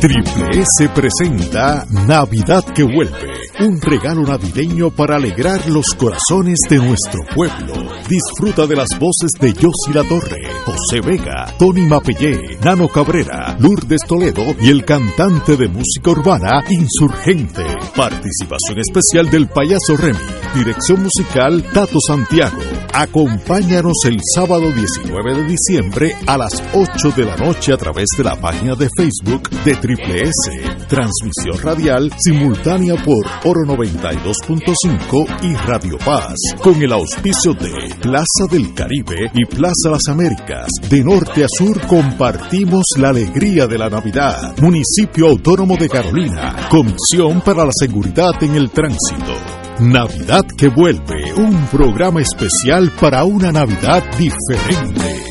Speaker 9: Triple S presenta Navidad que vuelve. Un regalo navideño para alegrar los corazones de nuestro pueblo. Disfruta de las voces de Yossi La Torre, José Vega, Tony Mapellé, Nano Cabrera, Lourdes Toledo y el cantante de música urbana Insurgente. Participación especial del payaso Remy. Dirección musical Tato Santiago. Acompáñanos el sábado 19 de diciembre a las 8 de la noche a través de la página de Facebook de Triple S. Transmisión radial simultánea por Oro 92.5 y Radio Paz. Con el auspicio de Plaza del Caribe y Plaza Las Américas. De norte a sur compartimos la alegría de la Navidad. Municipio Autónomo de Carolina. Comisión para la Seguridad en el Tránsito. Navidad que vuelve, un programa especial para una Navidad diferente.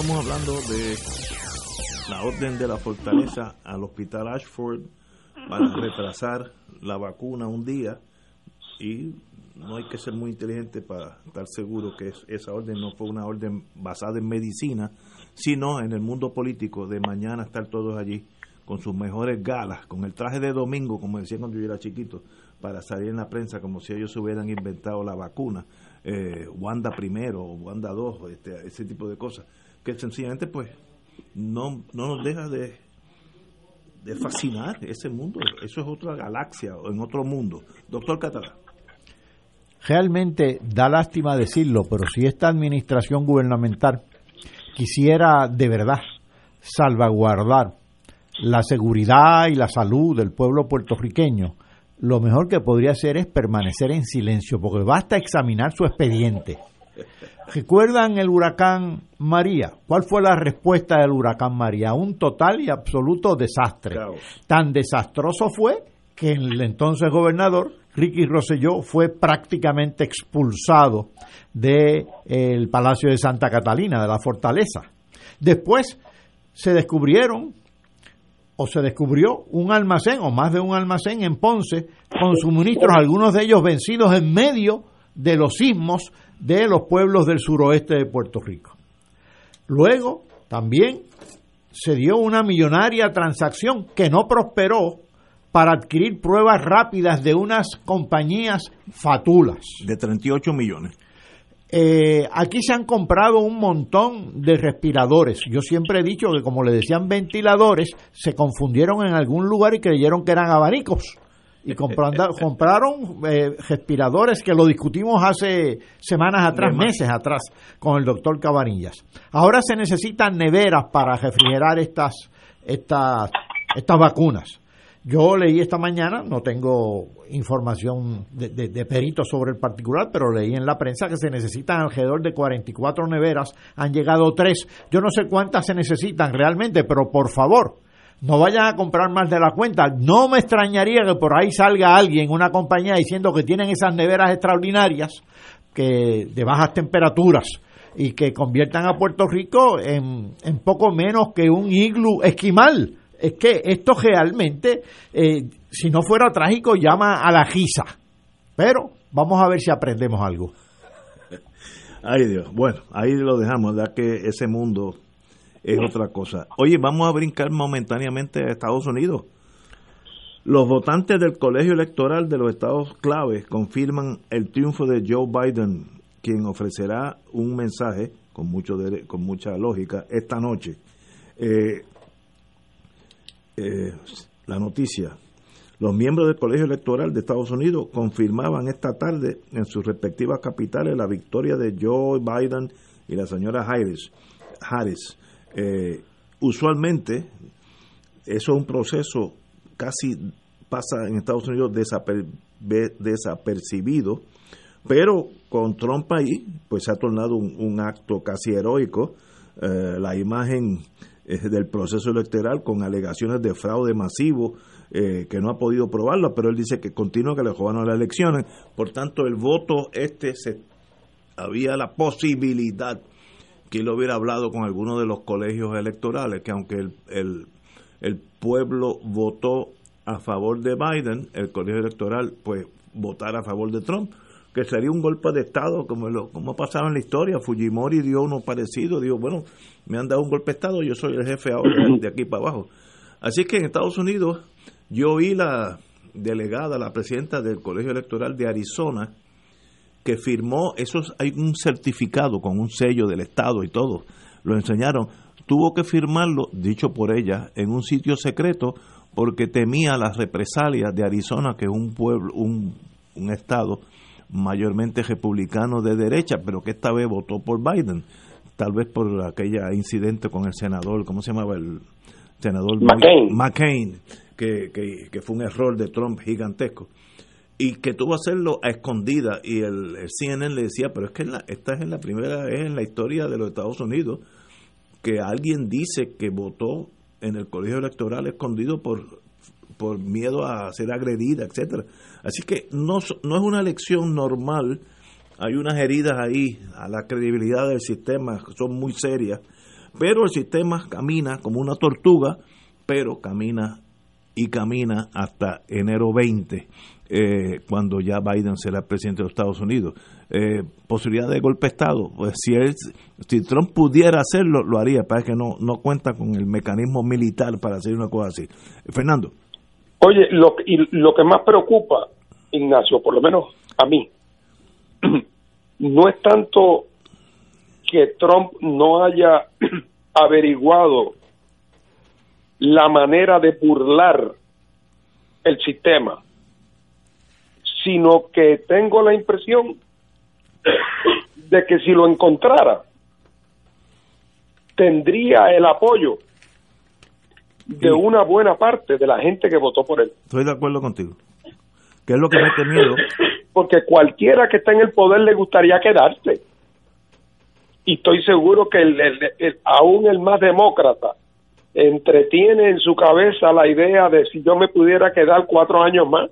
Speaker 1: Estábamos hablando de la orden de la fortaleza al hospital Ashford para retrasar la vacuna un día y no hay que ser muy inteligente para estar seguro que es- esa orden no fue una orden basada en medicina, sino en el mundo político de mañana estar todos allí con sus mejores galas, con el traje de domingo, como decía cuando yo era chiquito, para salir en la prensa como si ellos hubieran inventado la vacuna, eh, Wanda primero, Wanda dos, este, ese tipo de cosas, que sencillamente pues no, no nos deja de, de fascinar ese mundo, eso es otra galaxia, o en otro mundo. Doctor Catalá.
Speaker 2: Realmente da lástima decirlo, pero si esta administración gubernamental quisiera de verdad salvaguardar la seguridad y la salud del pueblo puertorriqueño, lo mejor que podría hacer es permanecer en silencio, porque basta examinar su expediente. ¿Recuerdan el huracán María? ¿Cuál fue la respuesta del huracán María? Un total y absoluto desastre. Tan desastroso fue que el entonces gobernador, Ricky Rosselló, fue prácticamente expulsado del Palacio de Santa Catalina, de la fortaleza. Después se descubrieron o se descubrió un almacén o más de un almacén en Ponce con suministros, algunos de ellos vencidos en medio de los sismos de los pueblos del suroeste de Puerto Rico. Luego también se dio una millonaria transacción que no prosperó para adquirir pruebas rápidas de unas compañías fatulas.
Speaker 1: De 38 millones.
Speaker 2: Eh, aquí se han comprado un montón de respiradores. Yo siempre he dicho que como le decían ventiladores, se confundieron en algún lugar y creyeron que eran abanicos. Y <laughs> compraron eh, respiradores que lo discutimos hace semanas atrás, meses atrás, con el doctor Cabanillas. Ahora se necesitan neveras para refrigerar estas, estas, estas vacunas. Yo leí esta mañana, no tengo información de, de, de peritos sobre el particular, pero leí en la prensa que se necesitan alrededor de 44 neveras, han llegado tres. Yo no sé cuántas se necesitan realmente, pero por favor, no vayan a comprar más de la cuenta. No me extrañaría que por ahí salga alguien, una compañía, diciendo que tienen esas neveras extraordinarias que de bajas temperaturas y que conviertan a Puerto Rico en, en poco menos que un iglú esquimal. Es que esto realmente, eh, si no fuera trágico, llama a la gisa. Pero vamos a ver si aprendemos algo. <laughs>
Speaker 1: Ay Dios, bueno, ahí lo dejamos, ya que ese mundo es otra cosa. Oye, vamos a brincar momentáneamente a Estados Unidos. Los votantes del colegio electoral de los estados claves confirman el triunfo de Joe Biden, quien ofrecerá un mensaje con mucho con mucha lógica esta noche. Eh, eh, la noticia. Los miembros del Colegio Electoral de Estados Unidos confirmaban esta tarde en sus respectivas capitales la victoria de Joe Biden y la señora Harris. Harris. Eh, usualmente, eso es un proceso casi pasa en Estados Unidos desapercibido, pero con Trump ahí, pues se ha tornado un, acto casi heroico. Eh, la imagen eh, del proceso electoral con alegaciones de fraude masivo que no ha podido probarlo, pero él dice que continúa que le robaron las elecciones. Por tanto, el voto este se había la posibilidad que él hubiera hablado con alguno de los colegios electorales, que aunque el, el, pueblo votó a favor de Biden, el colegio electoral pues votara a favor de Trump que sería un golpe de Estado, como, lo, como ha pasado en la historia. Fujimori dio uno parecido, dijo, bueno, me han dado un golpe de Estado, yo soy el jefe ahora de aquí para abajo. Así que en Estados Unidos yo oí la delegada, la presidenta del Colegio Electoral de Arizona, que firmó, eso hay un certificado con un sello del Estado y todo, lo enseñaron, tuvo que firmarlo, dicho por ella, en un sitio secreto porque temía las represalias de Arizona, que es un pueblo, un, un estado mayormente republicano de derecha, pero que esta vez votó por Biden, tal vez por aquella incidente con el senador, ¿cómo se llamaba? El senador
Speaker 3: McCain,
Speaker 1: McCain que, que, fue un error de Trump gigantesco. Y que tuvo que hacerlo a escondida. Y el, CNN le decía, pero es que esta es la primera vez en la historia de los Estados Unidos que alguien dice que votó en el colegio electoral escondido por, por miedo a ser agredida, etcétera. Así que no, no es una elección normal, hay unas heridas ahí a la credibilidad del sistema, son muy serias, pero el sistema camina como una tortuga, pero camina y camina hasta enero 20, eh, cuando ya Biden será presidente de los Estados Unidos. Eh, posibilidad de golpe de Estado, pues si, él, si Trump pudiera hacerlo, lo haría, para que no, no cuenta con el mecanismo militar para hacer una cosa así. Fernando.
Speaker 3: Oye, lo, y lo que más preocupa, Ignacio, por lo menos a mí, <clears throat> no es tanto que Trump no haya <clears throat> averiguado la manera de burlar el sistema, sino que tengo la impresión de que si lo encontrara, tendría el apoyo de una buena parte de la gente que votó por él.
Speaker 1: Estoy de acuerdo contigo. ¿Qué es lo que me he miedo?
Speaker 3: Porque cualquiera que está en el poder le gustaría quedarse. Y estoy seguro que el, aún el más demócrata entretiene en su cabeza la idea de si yo me pudiera quedar cuatro años más.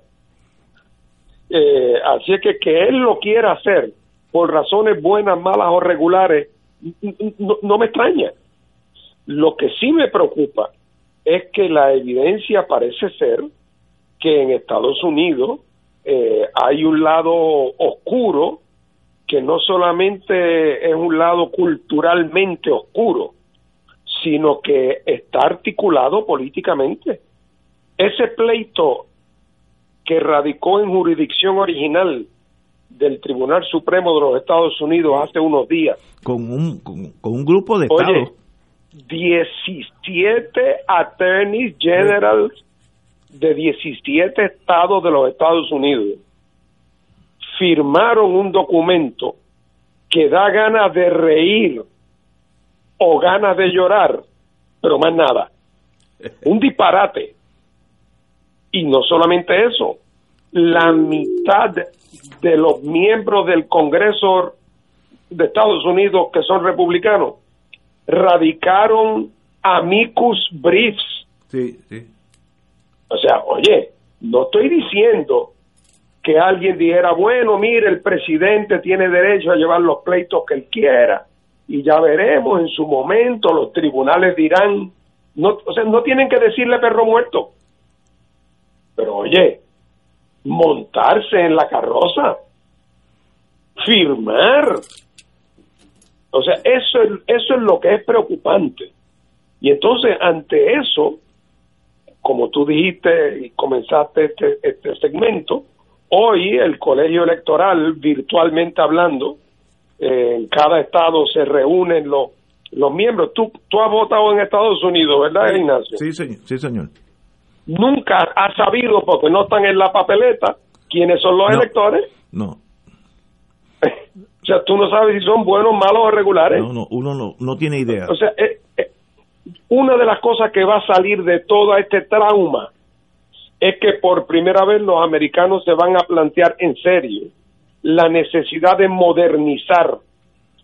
Speaker 3: Eh, así es que que él lo quiera hacer por razones buenas, malas o regulares, no me extraña. Lo que sí me preocupa es que la evidencia parece ser que en Estados Unidos eh, hay un lado oscuro que no solamente es un lado culturalmente oscuro, sino que está articulado políticamente. Ese pleito que radicó en jurisdicción original del Tribunal Supremo de los Estados Unidos hace unos días.
Speaker 1: Con un, con, un grupo de estados.
Speaker 3: 17 attorneys generals de 17 estados de los Estados Unidos firmaron un documento que da ganas de reír o ganas de llorar, pero más nada. Un disparate. Y no solamente eso, la mitad de los miembros del Congreso de Estados Unidos que son republicanos radicaron amicus briefs.
Speaker 1: Sí, sí.
Speaker 3: O sea, oye, no estoy diciendo que alguien dijera, bueno, mire, el presidente tiene derecho a llevar los pleitos que él quiera y ya veremos en su momento, los tribunales dirán, no, o sea, no tienen que decirle perro muerto. Pero oye, montarse en la carroza, firmar o sea, eso es, eso es lo que es preocupante. Y entonces, ante eso, como tú dijiste y comenzaste este, este segmento, hoy el colegio electoral, virtualmente hablando, eh, en cada estado se reúnen los, los miembros, tú, tú has votado en Estados Unidos, ¿verdad, Ignacio?
Speaker 1: Sí, señor. Sí, señor.
Speaker 3: Nunca has sabido, porque no están en la papeleta, quiénes son los electores.
Speaker 1: No. <laughs>
Speaker 3: o sea, tú no sabes si son buenos, malos o regulares.
Speaker 1: No, no, uno no, no tiene idea.
Speaker 3: O sea, eh, eh, una de las cosas que va a salir de todo este trauma es que por primera vez los americanos se van a plantear en serio la necesidad de modernizar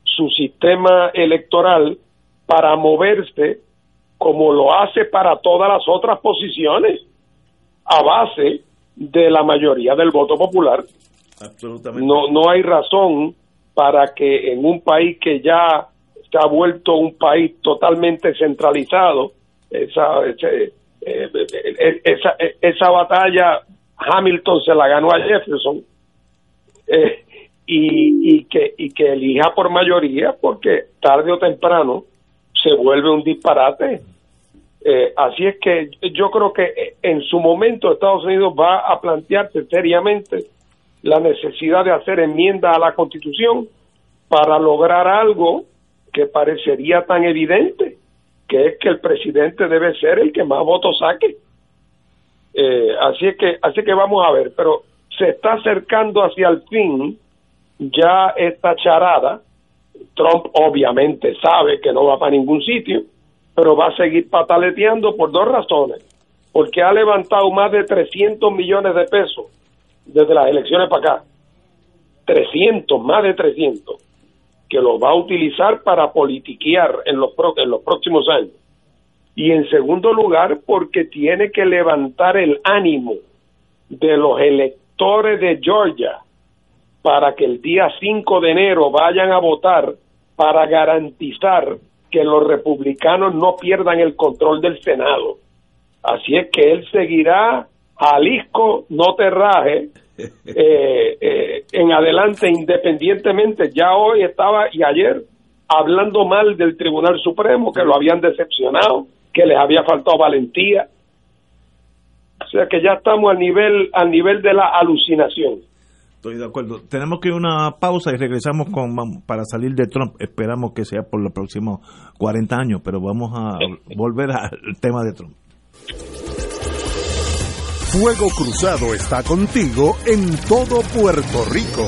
Speaker 3: su sistema electoral para moverse como lo hace para todas las otras posiciones a base de la mayoría del voto popular.
Speaker 1: Absolutamente.
Speaker 3: No, no hay razón para que en un país que ya se ha vuelto un país totalmente centralizado, esa, eh, eh, esa, esa batalla Hamilton se la ganó a Jefferson, eh, y, y, que, y que elija por mayoría porque tarde o temprano se vuelve un disparate. Eh, así es que yo creo que en su momento Estados Unidos va a plantearse seriamente la necesidad de hacer enmienda a la Constitución para lograr algo que parecería tan evidente, que es que el presidente debe ser el que más votos saque. Eh, así es que así que vamos a ver, pero se está acercando hacia el fin ya esta charada. Trump obviamente sabe que no va para ningún sitio, pero va a seguir pataleteando por dos razones. Porque ha levantado más de 300 millones de pesos desde las elecciones para acá. 300, más de 300, que los va a utilizar para politiquear en los, en los próximos años. Y en segundo lugar, porque tiene que levantar el ánimo de los electores de Georgia para que el día 5 de enero vayan a votar para garantizar que los republicanos no pierdan el control del Senado. Así es que él seguirá Jalisco, no te raje, <laughs> eh, eh, en adelante independientemente. Ya hoy estaba y ayer hablando mal del Tribunal Supremo, que lo habían decepcionado, que les había faltado valentía. O sea que ya estamos al nivel, al nivel de la alucinación.
Speaker 1: Estoy de acuerdo. Tenemos que ir a una pausa y regresamos con para salir de Trump. Esperamos que sea por los próximos 40 años, pero vamos a volver al tema de Trump.
Speaker 5: Fuego Cruzado está contigo en todo Puerto Rico.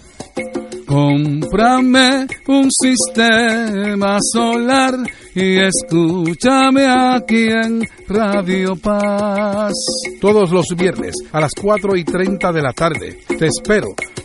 Speaker 10: Cómprame un sistema solar y escúchame aquí en Radio Paz.
Speaker 11: Todos los viernes a las 4 y 30 de la tarde te espero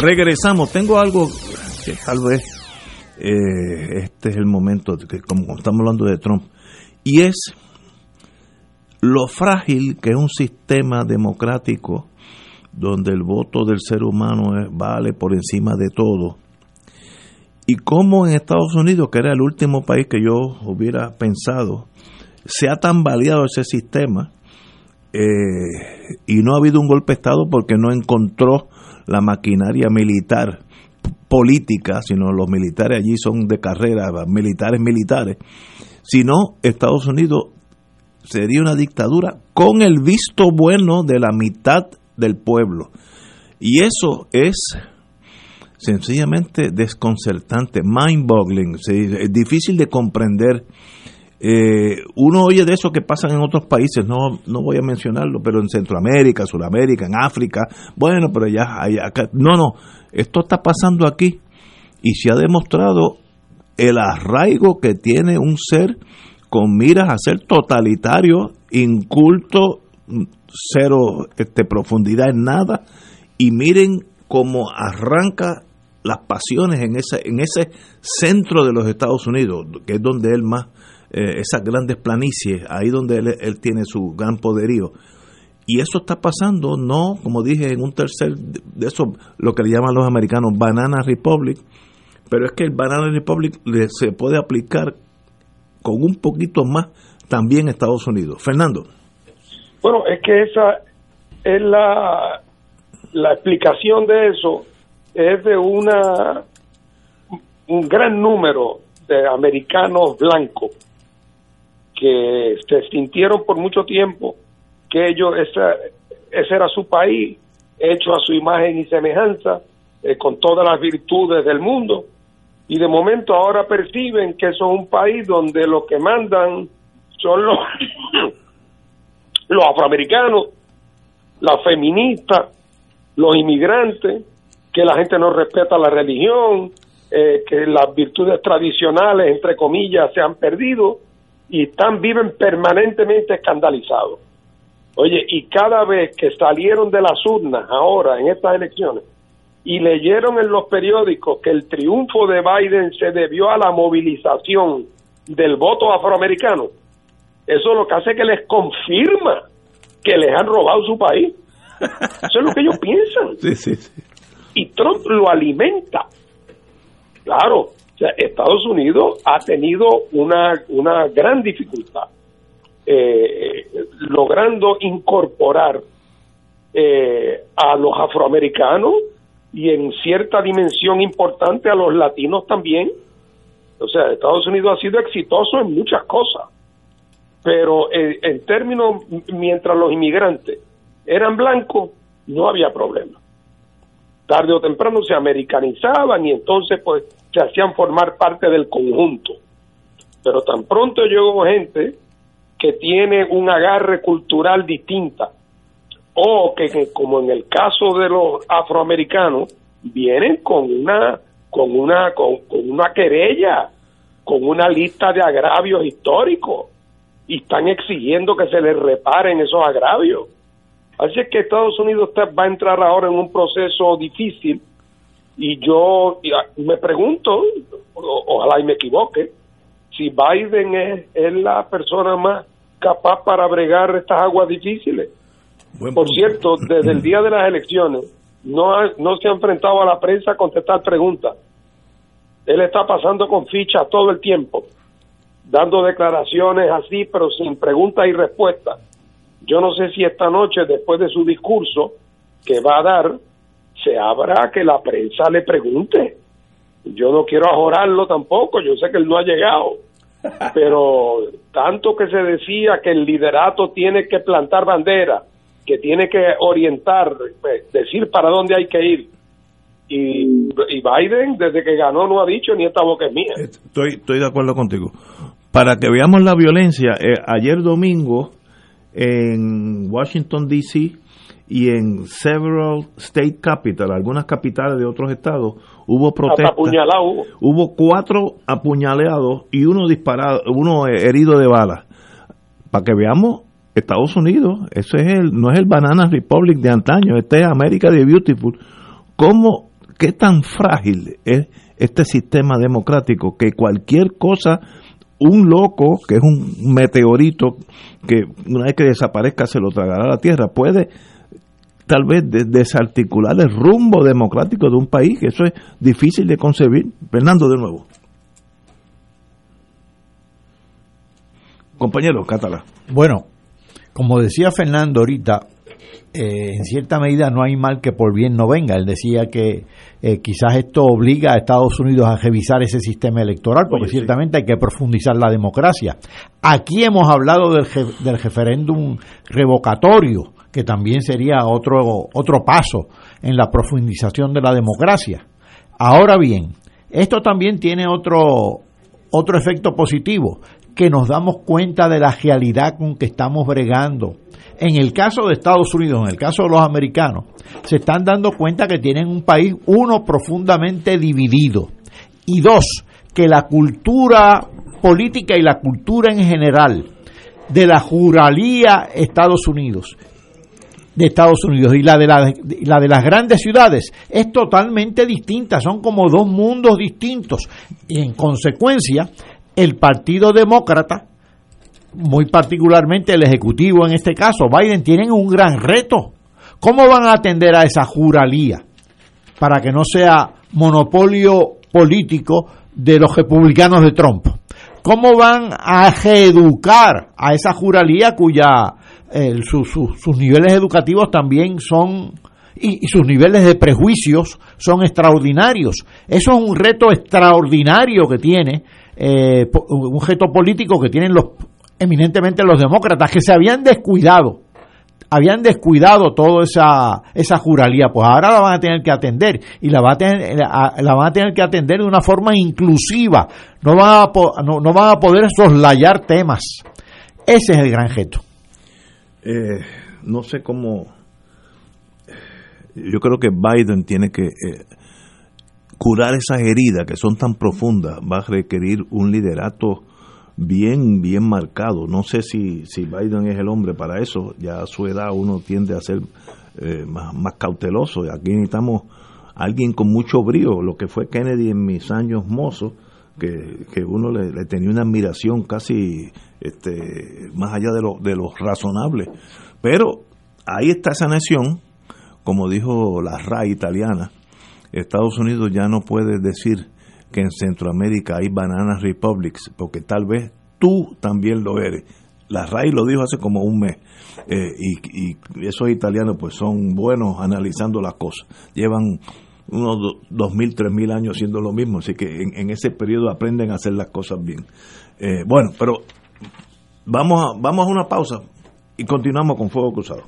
Speaker 1: Regresamos. Tengo algo que tal vez eh, este es el momento, que como estamos hablando de Trump, y es lo frágil que es un sistema democrático donde el voto del ser humano vale por encima de todo. Y como en Estados Unidos, que era el último país que yo hubiera pensado, se ha tambaleado ese sistema eh, y no ha habido un golpe de Estado porque no encontró la maquinaria militar política, sino los militares allí son de carrera, militares militares, sino Estados Unidos sería una dictadura con el visto bueno de la mitad del pueblo. Y eso es sencillamente desconcertante, mind-boggling, es difícil de comprender. Eh, uno oye de eso que pasa en otros países, no, no voy a mencionarlo, pero en Centroamérica, Sudamérica, en África, bueno, pero ya hay acá, no, no, esto está pasando aquí y se ha demostrado el arraigo que tiene un ser con miras a ser totalitario, inculto, cero este, profundidad en nada, y miren cómo arranca las pasiones en ese, en ese centro de los Estados Unidos, que es donde él más, eh, esas grandes planicies, ahí donde él, tiene su gran poderío. Y eso está pasando, no, como dije, en un tercer, de eso, lo que le llaman los americanos Banana Republic, pero es que el Banana Republic se puede aplicar con un poquito más también Estados Unidos. Fernando.
Speaker 3: Bueno, es que esa es la, la explicación de eso, es de una un gran número de americanos blancos que se sintieron por mucho tiempo que ellos, esa, ese era su país, hecho a su imagen y semejanza, eh, con todas las virtudes del mundo, y de momento ahora perciben que eso es un país donde lo que mandan son los, <coughs> los afroamericanos, las feministas, los inmigrantes, que la gente no respeta la religión, eh, que las virtudes tradicionales, entre comillas, se han perdido y están, viven permanentemente escandalizados. Oye, y cada vez que salieron de las urnas ahora en estas elecciones y leyeron en los periódicos que el triunfo de Biden se debió a la movilización del voto afroamericano, eso lo que hace que les confirma que les han robado su país. Eso es lo que ellos piensan. <laughs>
Speaker 1: Sí, sí, sí.
Speaker 3: Y Trump lo alimenta. Claro, Estados Unidos ha tenido una, una gran dificultad eh, logrando incorporar eh, a los afroamericanos y en cierta dimensión importante a los latinos también. O sea, Estados Unidos ha sido exitoso en muchas cosas, pero en, en términos, mientras los inmigrantes eran blancos, no había problema. Tarde o temprano se americanizaban y entonces pues se hacían formar parte del conjunto. Pero tan pronto llegó gente que tiene un agarre cultural distinta o que, como en el caso de los afroamericanos vienen con una con una con, una querella con una lista de agravios históricos y están exigiendo que se les reparen esos agravios así es que Estados Unidos está, va a entrar ahora en un proceso difícil y yo me pregunto o, ojalá y me equivoque si Biden es, es la persona más capaz para bregar estas aguas difíciles
Speaker 1: Buen
Speaker 3: por
Speaker 1: punto.
Speaker 3: cierto, desde el día de las elecciones no, ha- no se ha enfrentado a la prensa a contestar preguntas. Él está pasando con ficha todo el tiempo, dando declaraciones así, pero sin preguntas y respuestas. Yo no sé si esta noche, después de su discurso que va a dar, se habrá que la prensa le pregunte. Yo no quiero ajorarlo tampoco, yo sé que él no ha llegado, <laughs> pero tanto que se decía que el liderato tiene que plantar bandera, que tiene que orientar, pues, decir para dónde hay que ir. Y, y Biden, desde que ganó, no ha dicho ni esta boca es mía.
Speaker 1: Estoy, estoy de acuerdo contigo. Para que veamos la violencia, eh, ayer domingo en Washington, D.C. y en several state capital, algunas capitales de otros estados, hubo protestas.
Speaker 3: apuñalado hubo.
Speaker 1: Cuatro apuñaleados y uno disparado, uno herido de bala. Para que veamos, Estados Unidos, ese es el, no es el Banana Republic de antaño, este es América de Beautiful. ¿Cómo, qué tan frágil es este sistema democrático que cualquier cosa, un loco, que es un meteorito, que una vez que desaparezca se lo tragará a la Tierra, puede tal vez desarticular el rumbo democrático de un país, que eso es difícil de concebir. Fernando, de nuevo. Compañero, Cátala.
Speaker 2: Bueno, como decía Fernando ahorita, eh, en cierta medida no hay mal que por bien no venga. Él decía que eh, quizás esto obliga a Estados Unidos a revisar ese sistema electoral, porque ciertamente hay que profundizar la democracia. Aquí hemos hablado del, del referéndum revocatorio, que también sería otro, otro paso en la profundización de la democracia. Ahora bien, esto también tiene otro, otro efecto positivo, que nos damos cuenta de la realidad con que estamos bregando en el caso de Estados Unidos, en el caso de los americanos, se están dando cuenta que tienen un país, uno, profundamente dividido, y dos, que la cultura política y la cultura en general de la juralía Estados Unidos de Estados Unidos y la de, la, la de las grandes ciudades es totalmente distinta, son como dos mundos distintos. Y en consecuencia el Partido Demócrata muy particularmente el Ejecutivo en este caso, Biden, tienen un gran reto. ¿Cómo van a atender a esa juralía para que no sea monopolio político de los republicanos de Trump? ¿Cómo van a reeducar a esa juralía cuya eh, sus niveles educativos también son y, sus niveles de prejuicios son extraordinarios? Eso es un reto extraordinario que tiene eh, un reto político que tienen los eminentemente los demócratas, que se habían descuidado, habían descuidado toda esa, esa juralía, pues ahora la van a tener que atender y la, va a tener, la, van a tener que atender de una forma inclusiva, no van a, no, van a poder soslayar temas. Ese es el gran reto.
Speaker 1: Eh, no sé cómo, yo creo que Biden tiene que... Eh, curar esas heridas que son tan profundas va a requerir un liderato bien, bien marcado. No sé si, si Biden es el hombre para eso. Ya a su edad uno tiende a ser eh, más, más cauteloso. Aquí necesitamos alguien con mucho brío, lo que fue Kennedy en mis años mozos, que, que uno le, tenía una admiración casi este, más allá de lo, de razonable. Pero ahí está esa nación, como dijo la RAI italiana, Estados Unidos ya no puede decir que en Centroamérica hay bananas republics, porque tal vez tú también lo eres. La RAI lo dijo hace como un mes. Eh, y, esos italianos pues son buenos analizando las cosas. Llevan unos dos mil, tres mil años haciendo lo mismo, así que en, ese periodo aprenden a hacer las cosas bien. Eh, bueno, pero vamos vamos a una pausa y continuamos con Fuego Cruzado.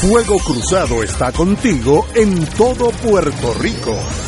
Speaker 5: Fuego Cruzado está contigo en todo Puerto Rico.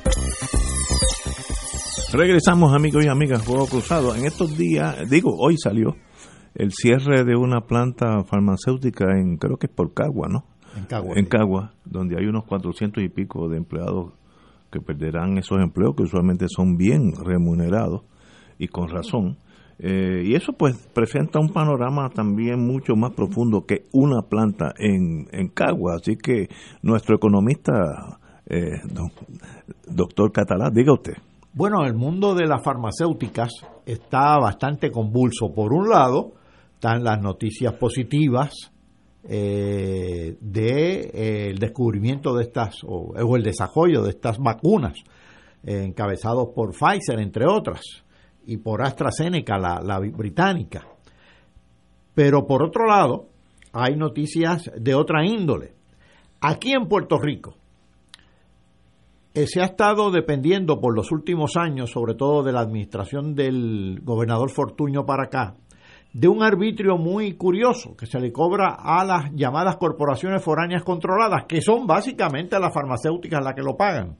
Speaker 1: Regresamos amigos y amigas, Fuego Cruzado. En estos días, digo, hoy salió el cierre de una planta farmacéutica en, creo que es por Cagua, ¿no?
Speaker 2: En Cagua.
Speaker 1: En Cagua, donde hay unos 400 y pico de empleados que perderán esos empleos que usualmente son bien remunerados y con razón. Eh, y eso pues presenta un panorama también mucho más profundo que una planta en, en Cagua. Así que nuestro economista, eh, doctor Catalá, diga usted.
Speaker 2: Bueno, el mundo de las farmacéuticas está bastante convulso. Por un lado, están las noticias positivas eh, de eh, descubrimiento de estas o, o, el desarrollo de estas vacunas eh, encabezados por Pfizer entre otras y por AstraZeneca la británica pero por otro lado hay noticias de otra índole aquí en Puerto Rico se ha estado dependiendo por los últimos años, sobre todo de la administración del gobernador Fortuño para acá, de un arbitrio muy curioso que se le cobra a las llamadas corporaciones foráneas controladas, que son básicamente las farmacéuticas las que lo pagan.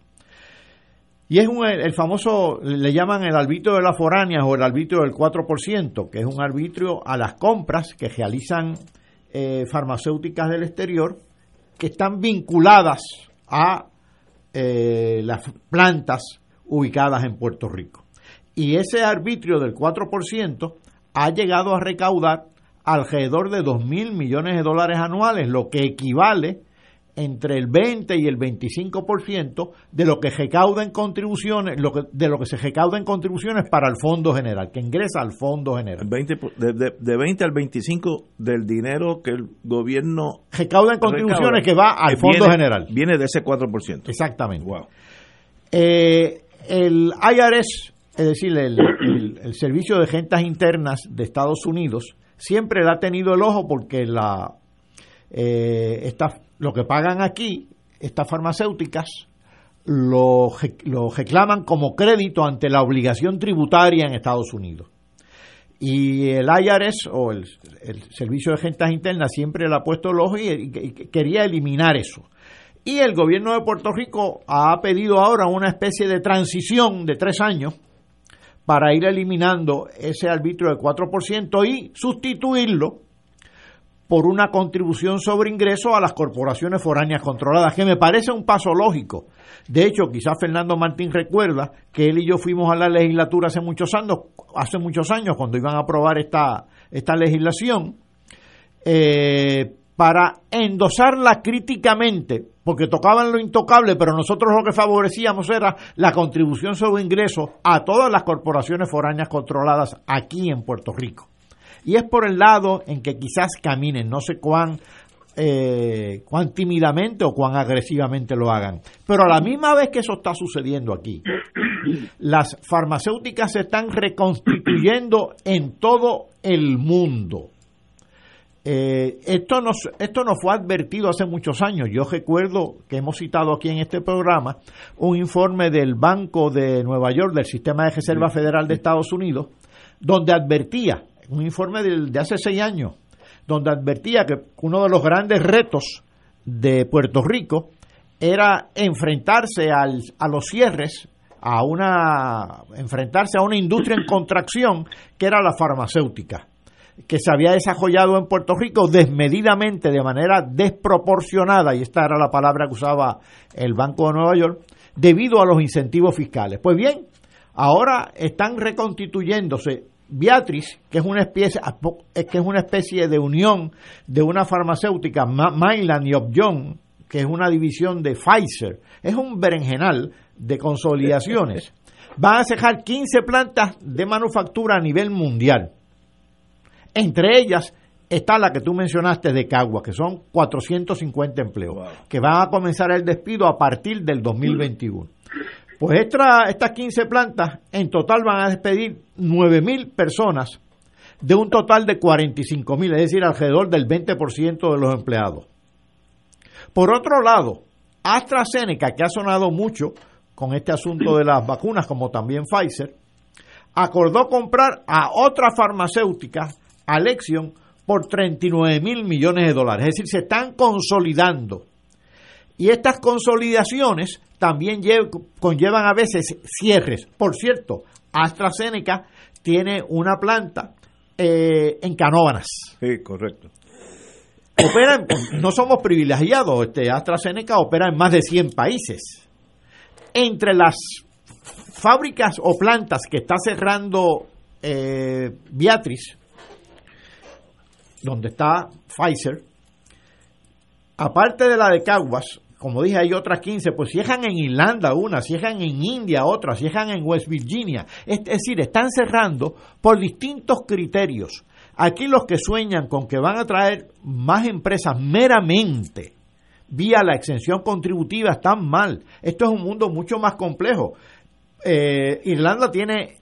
Speaker 2: Y es el famoso, le llaman el arbitrio de las foráneas o el arbitrio del 4%, que es un arbitrio a las compras que realizan eh, farmacéuticas del exterior que están vinculadas a eh, las plantas ubicadas en Puerto Rico. Y ese arbitrio del 4% ha llegado a recaudar alrededor de 2 mil millones de dólares anuales, lo que equivale entre el 20 y el 25% de lo que recauda en contribuciones, lo que, de lo que se recauda en contribuciones para el Fondo General, que ingresa al Fondo General.
Speaker 1: 20, de, de, de 20 al 25 del dinero que el gobierno
Speaker 2: recauda en contribuciones recauda, que va al Fondo
Speaker 1: viene,
Speaker 2: General.
Speaker 1: Viene de ese 4%.
Speaker 2: Exactamente.
Speaker 1: Wow.
Speaker 2: Eh, el IRS, es decir, el, el, el Servicio de Rentas Internas de Estados Unidos, siempre le ha tenido el ojo porque la eh, esta lo que pagan aquí, estas farmacéuticas, lo, lo, reclaman como crédito ante la obligación tributaria en Estados Unidos. Y el IRS o el, el Servicio de Rentas Internas siempre le ha puesto el ojo y, y, quería eliminar eso. Y el gobierno de Puerto Rico ha pedido ahora una especie de transición de tres años para ir eliminando ese arbitrio del 4% y sustituirlo por una contribución sobre ingresos a las corporaciones foráneas controladas, que me parece un paso lógico. De hecho, quizás Fernando Martín recuerda que él y yo fuimos a la legislatura hace muchos años, hace muchos años cuando iban a aprobar esta, esta legislación, eh, para endosarla críticamente, porque tocaban lo intocable, pero nosotros lo que favorecíamos era la contribución sobre ingresos a todas las corporaciones foráneas controladas aquí en Puerto Rico y es por el lado en que quizás caminen, no sé cuán, eh, cuán tímidamente o cuán agresivamente lo hagan. Pero a la misma vez que eso está sucediendo aquí, las farmacéuticas se están reconstituyendo en todo el mundo. Eh, esto, nos, esto nos fue advertido hace muchos años. Yo recuerdo que hemos citado aquí en este programa un informe del Banco de Nueva York, del Sistema de Reserva Federal de Estados Unidos, donde advertía un informe de, hace seis años, donde advertía que uno de los grandes retos de Puerto Rico era enfrentarse al, a los cierres, a una enfrentarse a una industria en contracción que era la farmacéutica. que se había desarrollado en Puerto Rico desmedidamente, de manera desproporcionada, y esta era la palabra que usaba el Banco de Nueva York, debido a los incentivos fiscales. Pues bien, ahora están reconstituyéndose Beatriz, que es una especie, que es una especie de unión de una farmacéutica, Mylan y Upjohn, que es una división de Pfizer, es un berenjenal de consolidaciones. <laughs> Van a cejar 15 plantas de manufactura a nivel mundial. Entre ellas está la que tú mencionaste de Cagua, que son 450 empleos, que van a comenzar el despido a partir del 2021. Pues estas 15 plantas en total van a despedir 9.000 personas de un total de 45.000, es decir, alrededor del 20% de los empleados. Por otro lado, AstraZeneca, que ha sonado mucho con este asunto de las vacunas, como también Pfizer, acordó comprar a otra farmacéutica, Alexion, por 39 mil millones de dólares. Es decir, se están consolidando. Y estas consolidaciones también conllevan a veces cierres. Por cierto, AstraZeneca tiene una planta eh, en Canóvanas.
Speaker 1: Sí, correcto.
Speaker 2: Operan, no somos privilegiados, este AstraZeneca opera en más de 100 países. Entre las fábricas o plantas que está cerrando eh, Beatriz, donde está Pfizer, aparte de la de Caguas, como dije, hay otras 15, pues cierran en Irlanda una, cierran en India otra, cierran en West Virginia. Es decir, están cerrando por distintos criterios. Aquí los que sueñan con que van a traer más empresas meramente vía la exención contributiva están mal. Esto es un mundo mucho más complejo. Eh, Irlanda tiene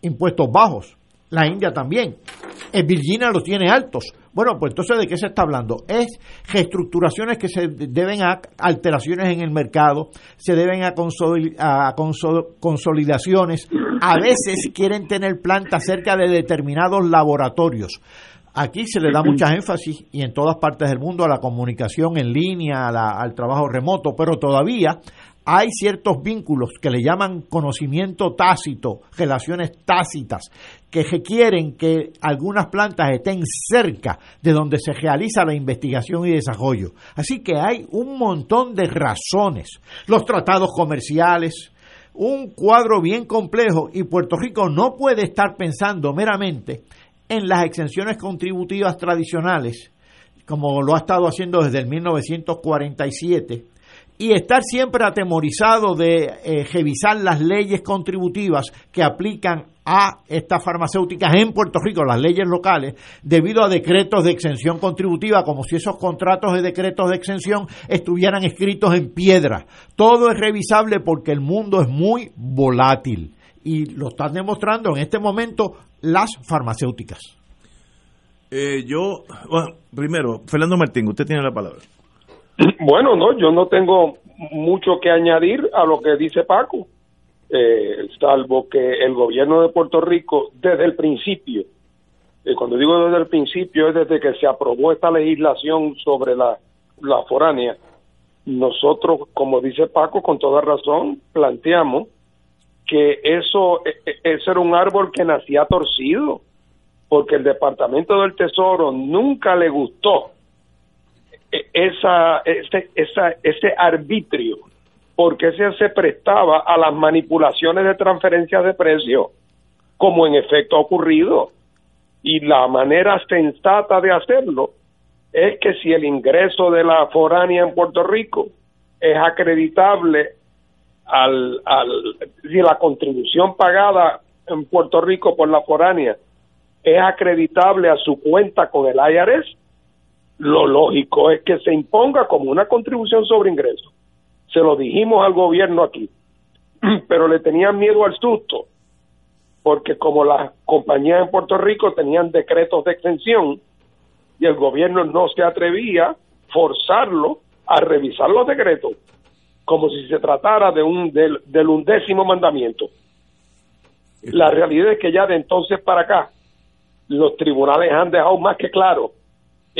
Speaker 2: impuestos bajos, la India también. En Virginia los tiene altos. Bueno, pues entonces ¿de qué se está hablando? Es reestructuraciones que se deben a alteraciones en el mercado, se deben a, a consolidaciones, a veces quieren tener plantas cerca de determinados laboratorios. Aquí se le da mucha énfasis y en todas partes del mundo a la comunicación en línea, al trabajo remoto, pero todavía hay ciertos vínculos que le llaman conocimiento tácito, relaciones tácitas, que requieren que algunas plantas estén cerca de donde se realiza la investigación y desarrollo. Así que hay un montón de razones. Los tratados comerciales, un cuadro bien complejo y Puerto Rico no puede estar pensando meramente en las exenciones contributivas tradicionales, como lo ha estado haciendo desde el 1947 y estar siempre atemorizado de eh, revisar las leyes contributivas que aplican a estas farmacéuticas en Puerto Rico, las leyes locales, debido a decretos de exención contributiva, como si esos contratos de decretos de exención estuvieran escritos en piedra. Todo es revisable porque el mundo es muy volátil y lo están demostrando en este momento las farmacéuticas.
Speaker 1: Eh, yo, bueno, primero, Fernando Martín, usted tiene la palabra. <clears throat>
Speaker 3: Bueno, no, yo no tengo mucho que añadir a lo que dice Paco, eh, salvo que el gobierno de Puerto Rico, desde el principio, eh, cuando digo desde el principio, es desde que se aprobó esta legislación sobre la, la foránea, nosotros, como dice Paco, con toda razón, planteamos que eso, e, e, ese era un árbol que nacía torcido, porque el Departamento del Tesoro nunca le gustó esa, ese, esa, ese arbitrio, porque se prestaba a las manipulaciones de transferencias de precio, como en efecto ha ocurrido. Y la manera sensata de hacerlo es que si el ingreso de la foránea en Puerto Rico es acreditable al, al si la contribución pagada en Puerto Rico por la foránea es acreditable a su cuenta con el IRS, lo lógico es que se imponga como una contribución sobre ingresos. Se lo dijimos al gobierno aquí, <clears throat> pero le tenían miedo al susto, porque como las compañías en Puerto Rico tenían decretos de exención y el gobierno no se atrevía a forzarlo a revisar los decretos, como si se tratara de un del, del undécimo mandamiento. La realidad es que ya de entonces para acá los tribunales han dejado más que claro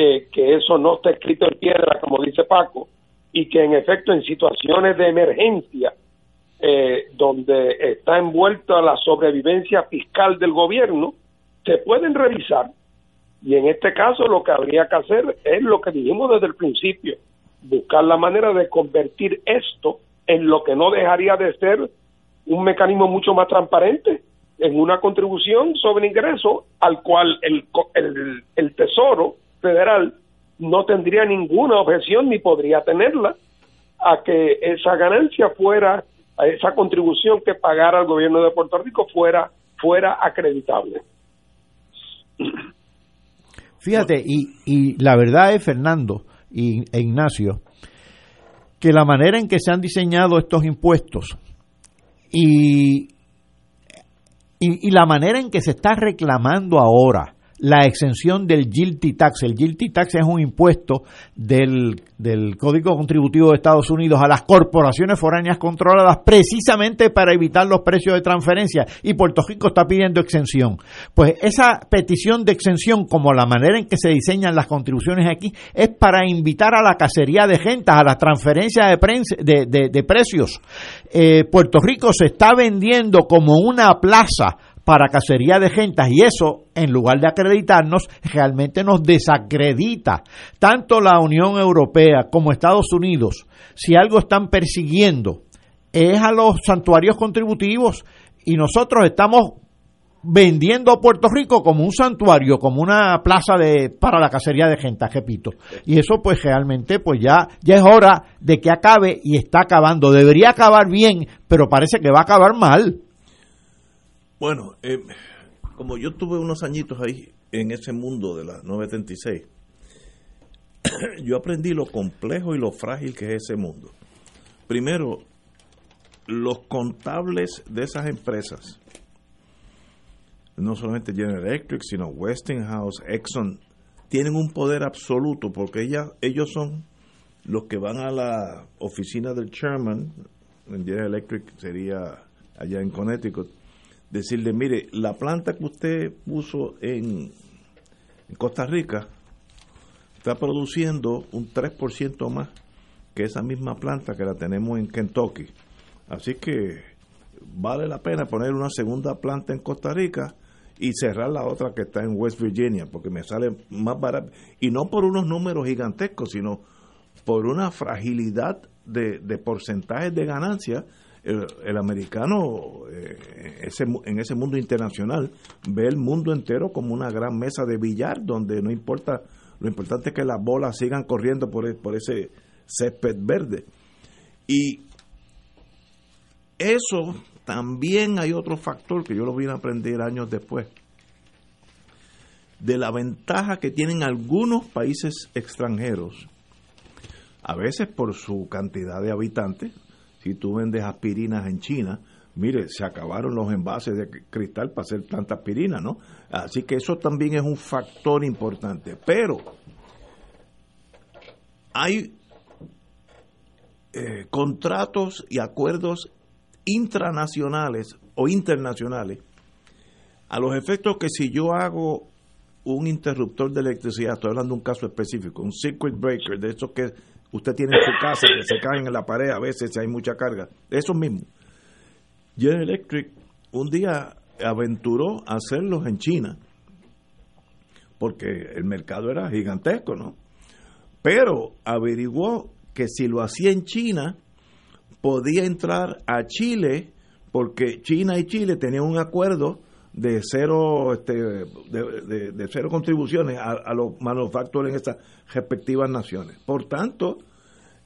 Speaker 3: eh, que eso no está escrito en piedra, como dice Paco, y que en efecto en situaciones de emergencia, eh, donde está envuelta la sobrevivencia fiscal del gobierno, se pueden revisar. Y en este caso lo que habría que hacer es lo que dijimos desde el principio, buscar la manera de convertir esto en lo que no dejaría de ser un mecanismo mucho más transparente, en una contribución sobre ingreso al cual el, el, el Tesoro Federal no tendría ninguna objeción ni podría tenerla a que esa ganancia fuera, a esa contribución que pagara el gobierno de Puerto Rico fuera, fuera acreditable.
Speaker 2: Fíjate, y, y la verdad es, Fernando y, e Ignacio, que la manera en que se han diseñado estos impuestos y, y, y la manera en que se está reclamando ahora la exención del guilty tax. El guilty tax es un impuesto del, del Código Contributivo de Estados Unidos a las corporaciones foráneas controladas precisamente para evitar los precios de transferencia y Puerto Rico está pidiendo exención. Pues esa petición de exención, como la manera en que se diseñan las contribuciones aquí, es para invitar a la cacería de gentas, a la transferencia de, de, de, precios. Eh, Puerto Rico se está vendiendo como una plaza para cacería de gentas y eso, en lugar de acreditarnos, realmente nos desacredita. Tanto la Unión Europea como Estados Unidos, si algo están persiguiendo, es a los santuarios contributivos y nosotros estamos vendiendo a Puerto Rico como un santuario, como una plaza de para la cacería de gentas, repito. Y eso pues realmente pues ya ya es hora de que acabe y está acabando. Debería acabar bien, pero parece que va a acabar mal.
Speaker 1: Bueno, eh, como yo tuve unos añitos ahí en ese mundo de la 936, <coughs> yo aprendí lo complejo y lo frágil que es ese mundo. Primero, los contables de esas empresas, no solamente General Electric, sino Westinghouse, Exxon, tienen un poder absoluto porque ellos son los que van a la oficina del chairman, en General Electric sería allá en Connecticut, decirle, mire, la planta que usted puso en, Costa Rica está produciendo un 3% más que esa misma planta que la tenemos en Kentucky. Así que vale la pena poner una segunda planta en Costa Rica y cerrar la otra que está en West Virginia, porque me sale más barato. Y no por unos números gigantescos, sino por una fragilidad de, de porcentajes de ganancia el, americano eh, en ese mundo internacional ve el mundo entero como una gran mesa de billar donde no importa, lo importante es que las bolas sigan corriendo por, e, por ese césped verde. Y eso también hay otro factor que yo lo vine a aprender años después, de la ventaja que tienen algunos países extranjeros, a veces por su cantidad de habitantes, si tú vendes aspirinas en China, mire, se acabaron los envases de cristal para hacer tanta aspirina, ¿no? Así que eso también es un factor importante. Pero hay eh, contratos y acuerdos intranacionales o internacionales a los efectos que si yo hago un interruptor de electricidad, estoy hablando de un caso específico, un circuit breaker, de esos que usted tiene en su casa que se caen en la pared a veces si hay mucha carga. Eso mismo. General Electric un día aventuró hacerlos en China porque el mercado era gigantesco, ¿no? Pero averiguó que si lo hacía en China podía entrar a Chile porque China y Chile tenían un acuerdo de cero este, de, cero contribuciones a, los manufactores en estas respectivas naciones. Por tanto,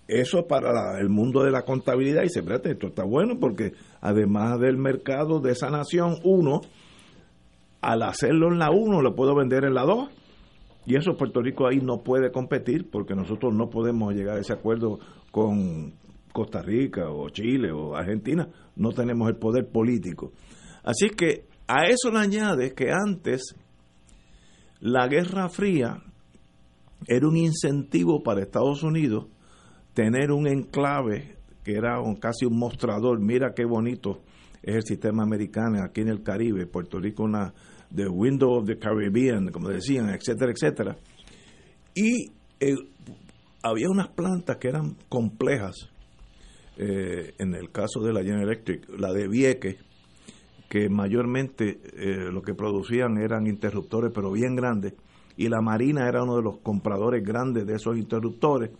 Speaker 1: eso para el mundo de la contabilidad y se espérate, esto está bueno porque además del mercado de esa nación, uno, al hacerlo en la uno, lo puedo vender en la dos. Y eso Puerto Rico ahí no puede competir porque nosotros no podemos llegar a ese acuerdo con Costa Rica o Chile o Argentina. No tenemos el poder político. Así que a eso le añade que antes la Guerra Fría era un incentivo para Estados Unidos tener un enclave que era casi un mostrador. Mira qué bonito es el sistema americano aquí en el Caribe, Puerto Rico una the window of the Caribbean, como decían, etcétera, etcétera. Y eh, había unas plantas que eran complejas. Eh, en el caso de la General Electric, la de Vieques, que mayormente eh, lo que producían eran interruptores, pero bien grandes, y la Marina era uno de los compradores grandes de esos interruptores,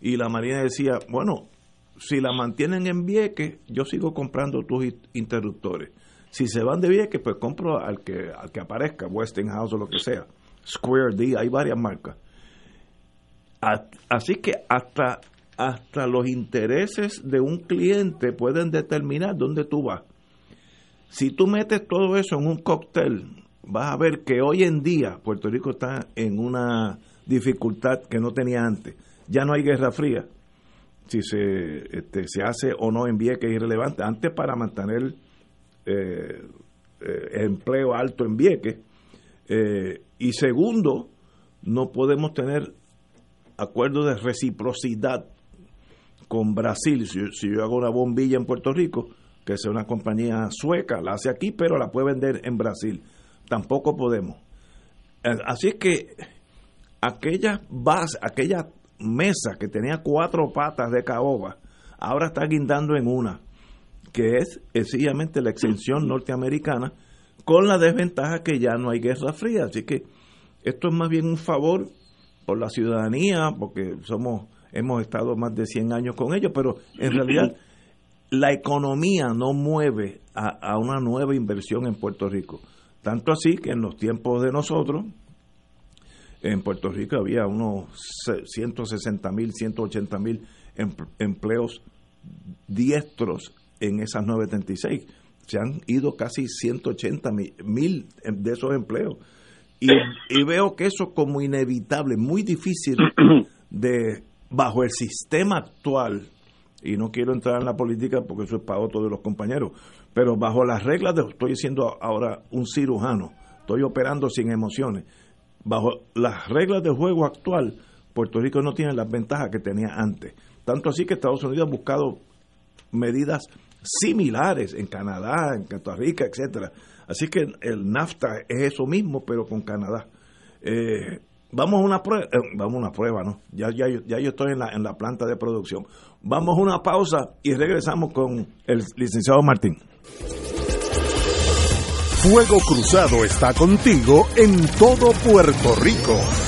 Speaker 1: y la Marina decía, bueno, si la mantienen en Vieques, yo sigo comprando tus interruptores. Si se van de Vieques, pues compro al que, al que aparezca, Westinghouse o lo que sea, Square D, hay varias marcas. Así que hasta, hasta los intereses de un cliente pueden determinar dónde tú vas. Si tú metes todo eso en un cóctel, vas a ver que hoy en día Puerto Rico está en una dificultad que no tenía antes. Ya no hay guerra fría. Si se, este, se hace o no en Vieques es irrelevante. Antes para mantener eh, eh, empleo alto en Vieques. Eh, y segundo, no podemos tener acuerdos de reciprocidad con Brasil. Si, yo hago una bombilla en Puerto Rico, que sea una compañía sueca, la hace aquí, pero la puede vender en Brasil. Tampoco podemos. Así que aquella base, aquella mesa que tenía cuatro patas de caoba, ahora está guindando en una que es sencillamente la exención norteamericana, con la desventaja que ya no hay guerra fría. Así que esto es más bien un favor por la ciudadanía, porque somos hemos estado más de 100 años con ellos, pero en realidad <laughs> la economía no mueve a, a una nueva inversión en Puerto Rico. Tanto así que en los tiempos de nosotros, en Puerto Rico había unos 160 mil, 180 mil empleos diestros en esas 936. Se han ido casi 180 mil de esos empleos. Y, veo que eso como inevitable, muy difícil <clears throat> de, bajo el sistema actual, y no quiero entrar en la política porque eso es para otro de los compañeros, pero bajo las reglas de, estoy siendo ahora un cirujano, estoy operando sin emociones, bajo las reglas del juego actual, Puerto Rico no tiene las ventajas que tenía antes. Tanto así que Estados Unidos ha buscado medidas similares en Canadá, en Costa Rica, etcétera. Así que el NAFTA es eso mismo, pero con Canadá. Eh, vamos a una prueba, eh, vamos a una prueba, ¿no? Ya, ya, ya yo estoy en la, en la planta de producción. Vamos a una pausa y regresamos con el licenciado Martín.
Speaker 5: Fuego Cruzado está contigo en todo Puerto Rico.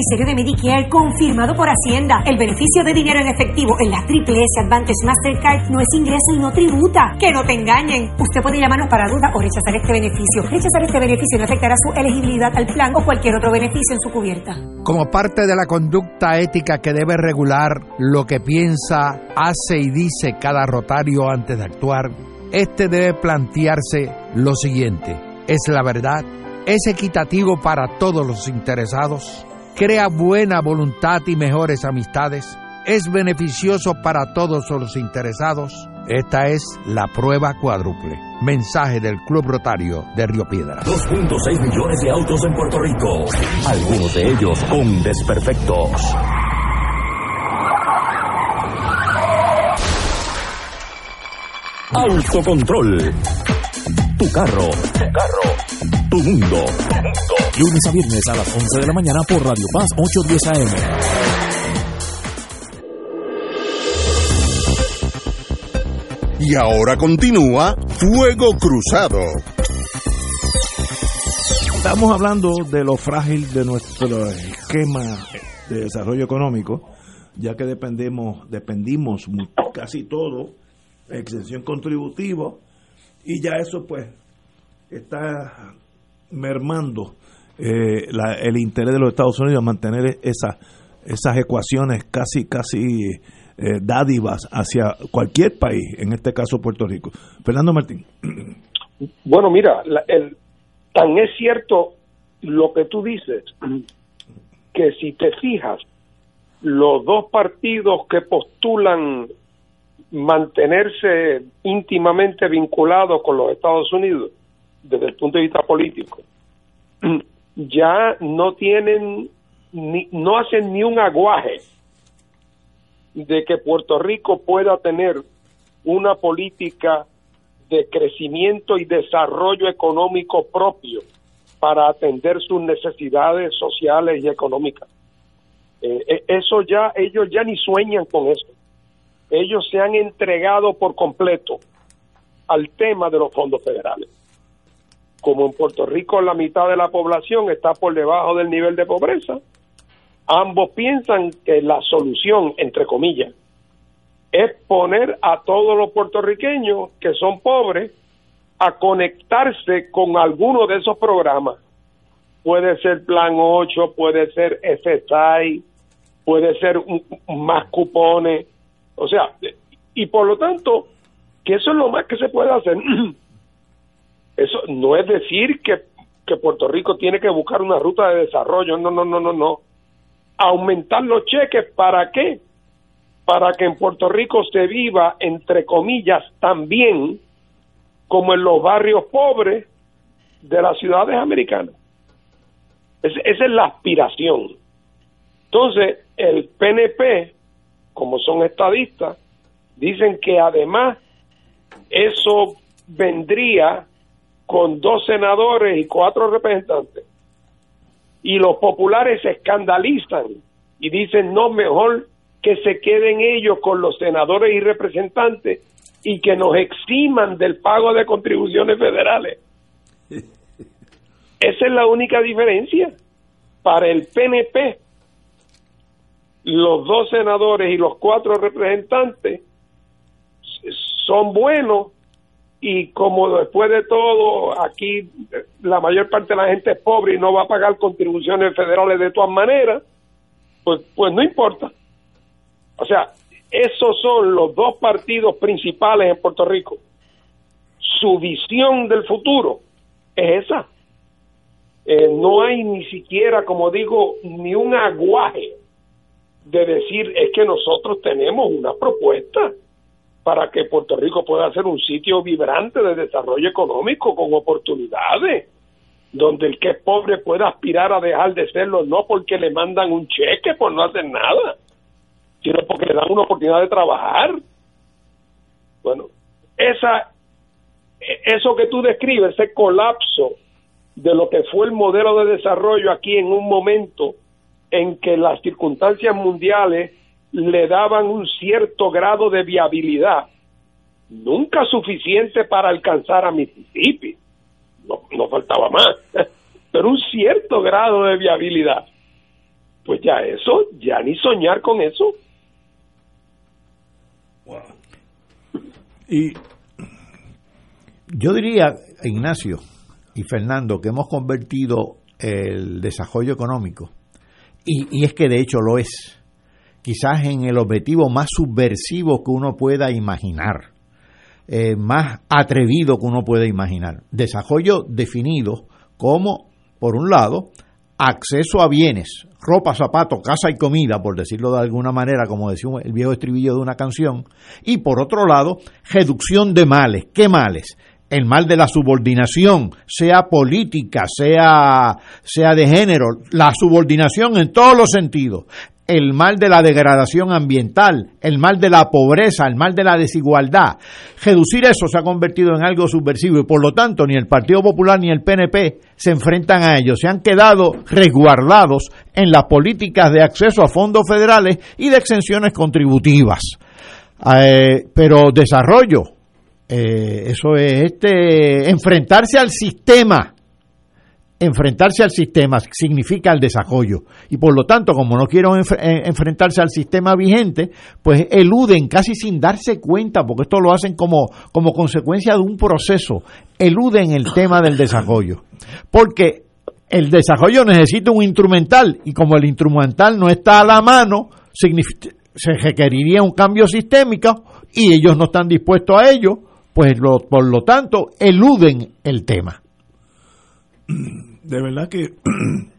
Speaker 6: beneficiario de Medicare confirmado por Hacienda. El beneficio de dinero en efectivo en la Triple S Advantage Mastercard no es ingreso y no tributa. Que no te engañen. Usted puede llamarnos para duda o rechazar este beneficio. Rechazar este beneficio no afectará su elegibilidad al plan o cualquier otro beneficio en su cubierta.
Speaker 12: Como parte de la conducta ética que debe regular lo que piensa, hace y dice cada rotario antes de actuar, este debe plantearse lo siguiente. ¿Es la verdad? ¿Es equitativo para todos los interesados? Crea buena voluntad y mejores amistades, es beneficioso para todos los interesados. Esta es la prueba cuádruple. Mensaje del Club Rotario de Río Piedra.
Speaker 8: 2.6 millones de autos en Puerto Rico, algunos de ellos con desperfectos. Autocontrol. Tu carro. Tu carro tu mundo. Lunes a viernes a las 11 de la mañana por Radio Paz 810 AM.
Speaker 5: Y ahora continúa Fuego Cruzado.
Speaker 1: Estamos hablando de lo frágil de nuestro esquema de desarrollo económico, ya que dependemos, dependimos casi todo, exención contributiva, y ya eso pues está mermando eh, el interés de los Estados Unidos a mantener esa, esas ecuaciones casi, casi eh, dádivas hacia cualquier país, en este caso Puerto Rico. Fernando Martín.
Speaker 3: Bueno, mira, el, tan es cierto lo que tú dices, que si te fijas, los dos partidos que postulan mantenerse íntimamente vinculados con los Estados Unidos desde el punto de vista político, <clears throat> ya no tienen, ni, no hacen ni un aguaje de que Puerto Rico pueda tener una política de crecimiento y desarrollo económico propio para atender sus necesidades sociales y económicas. Eh, eh, eso ya, ellos ya ni sueñan con eso. Ellos se han entregado por completo al tema de los fondos federales. Como en Puerto Rico la mitad de la población está por debajo del nivel de pobreza, ambos piensan que la solución, entre comillas, es poner a todos los puertorriqueños que son pobres a conectarse con alguno de esos programas. Puede ser Plan 8, puede ser FSI, puede ser más cupones, o sea, y por lo tanto, que eso es lo más que se puede hacer. <clears throat> Eso no es decir que, que Puerto Rico tiene que buscar una ruta de desarrollo, no, no, no, no, no. Aumentar los cheques, ¿para qué? Para que en Puerto Rico se viva, entre comillas, también como en los barrios pobres de las ciudades americanas. esa es la aspiración. Entonces, el PNP, como son estadistas, dicen que además eso vendría con dos senadores y cuatro representantes. Y los populares se escandalizan y dicen, no, mejor que se queden ellos con los senadores y representantes y que nos eximan del pago de contribuciones federales. <laughs> Esa es la única diferencia. Para el PNP, los dos senadores y los cuatro representantes son buenos y como después de todo aquí la mayor parte de la gente es pobre y no va a pagar contribuciones federales de todas maneras, pues, pues no importa. O sea, esos son los dos partidos principales en Puerto Rico. Su visión del futuro es esa. Eh, no hay ni siquiera, como digo, ni un aguaje de decir es que nosotros tenemos una propuesta para que Puerto Rico pueda ser un sitio vibrante de desarrollo económico con oportunidades, donde el que es pobre pueda aspirar a dejar de serlo, no porque le mandan un cheque por no hacer nada, sino porque le dan una oportunidad de trabajar. Bueno, esa, eso que tú describes, ese colapso de lo que fue el modelo de desarrollo aquí en un momento en que las circunstancias mundiales le daban un cierto grado de viabilidad, nunca suficiente para alcanzar a Mississippi, no, no faltaba más, <laughs> pero un cierto grado de viabilidad. Pues ya eso, ya ni soñar con eso.
Speaker 2: Y yo diría, Ignacio y Fernando, que hemos convertido el desarrollo económico, y, y es que de hecho lo es, quizás en el objetivo más subversivo que uno pueda imaginar, eh, más atrevido que uno pueda imaginar. Desarrollo definido como, por un lado, acceso a bienes, ropa, zapatos, casa y comida, por decirlo de alguna manera, como decía el viejo estribillo de una canción, y por otro lado, reducción de males. ¿Qué males? El mal de la subordinación, sea política, sea, sea de género, la subordinación en todos los sentidos, el mal de la degradación ambiental, el mal de la pobreza, el mal de la desigualdad. Reducir eso se ha convertido en algo subversivo y por lo tanto ni el Partido Popular ni el PNP se enfrentan a ello. Se han quedado resguardados en las políticas de acceso a fondos federales y de exenciones contributivas. Eh, pero desarrollo, eh, eso es este enfrentarse al sistema enfrentarse al sistema significa el desarrollo. Y por lo tanto, como no quieren eh, enfrentarse al sistema vigente, pues eluden casi sin darse cuenta, porque esto lo hacen como, como consecuencia de un proceso, eluden el tema del desarrollo. Porque el desarrollo necesita un instrumental y como el instrumental no está a la mano, se requeriría un cambio sistémico y ellos no están dispuestos a ello, pues por lo tanto eluden el tema <clears throat>
Speaker 1: de verdad que <clears throat>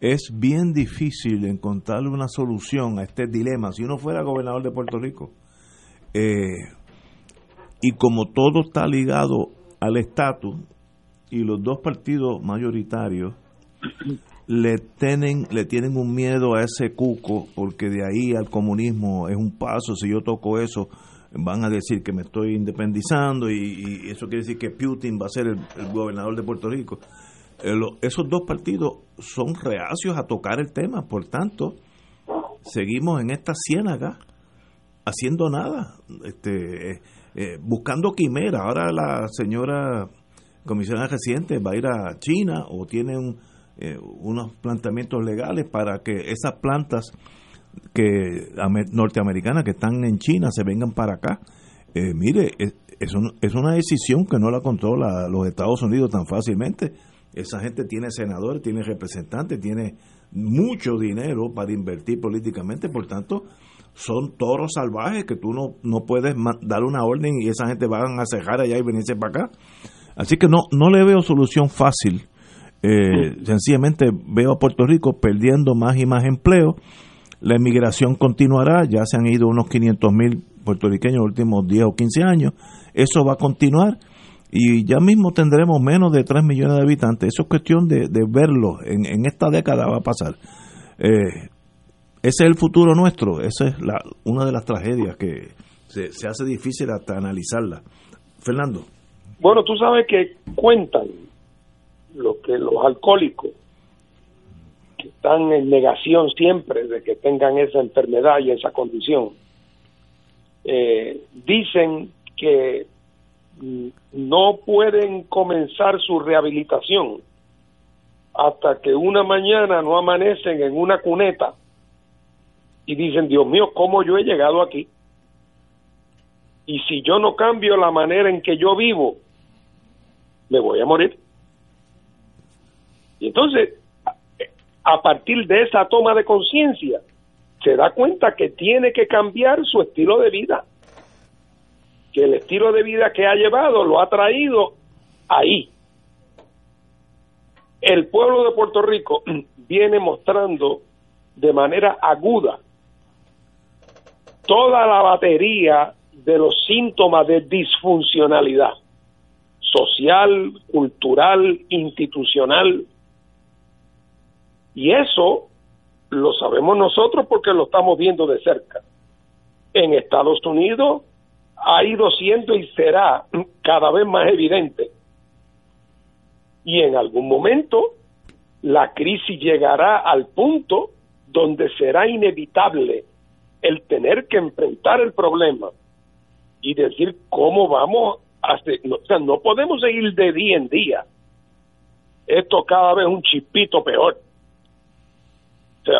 Speaker 1: es bien difícil encontrar una solución a este dilema. Si uno fuera gobernador de Puerto Rico, Eh, y como todo está ligado al estatus y los dos partidos mayoritarios <clears throat> le tienen, le tienen un miedo a ese cuco porque de ahí al comunismo es un paso, si yo toco eso van a decir que me estoy independizando y, eso quiere decir que Putin va a ser el, gobernador de Puerto Rico. Eh, esos dos partidos son reacios a tocar el tema, por tanto, seguimos en esta ciénaga haciendo nada, este, eh, eh, buscando quimera. Ahora la señora comisionada reciente va a ir a China o tiene unos planteamientos legales para que esas plantas que norteamericanas que están en China se vengan para acá. Eh, mire, es, es, una decisión que no la controla los Estados Unidos tan fácilmente. Esa gente tiene senadores, tiene representantes, tiene mucho dinero para invertir políticamente, por tanto, son toros salvajes que tú no, no puedes dar una orden y esa gente van a cejar allá y venirse para acá. Así que no, no le veo solución fácil. Eh, sencillamente veo a Puerto Rico perdiendo más y más empleo la emigración continuará, ya se han ido unos 500 mil puertorriqueños en los últimos 10 o 15 años, eso va a continuar y ya mismo tendremos menos de 3 millones de habitantes. Eso es cuestión de, verlo, en, esta década va a pasar. Eh, ese es el futuro nuestro, esa es la, una de las tragedias que se, hace difícil hasta analizarla. Fernando.
Speaker 3: Bueno, tú sabes que cuentan lo que los alcohólicos están en negación siempre de que tengan esa enfermedad y esa condición, eh, dicen que no pueden comenzar su rehabilitación hasta que una mañana no amanecen en una cuneta y dicen, Dios mío, ¿cómo yo he llegado aquí? Y si yo no cambio la manera en que yo vivo, me voy a morir. Y entonces a partir de esa toma de conciencia, se da cuenta que tiene que cambiar su estilo de vida, que el estilo de vida que ha llevado lo ha traído ahí. El pueblo de Puerto Rico <clears throat> viene mostrando de manera aguda toda la batería de los síntomas de disfuncionalidad social, cultural, institucional, y eso lo sabemos nosotros porque lo estamos viendo de cerca. En Estados Unidos ha ido siendo y será cada vez más evidente. Y en algún momento la crisis llegará al punto donde será inevitable el tener que enfrentar el problema y decir cómo vamos a hacer, o sea, no podemos seguir de día en día. Esto cada vez un chispito peor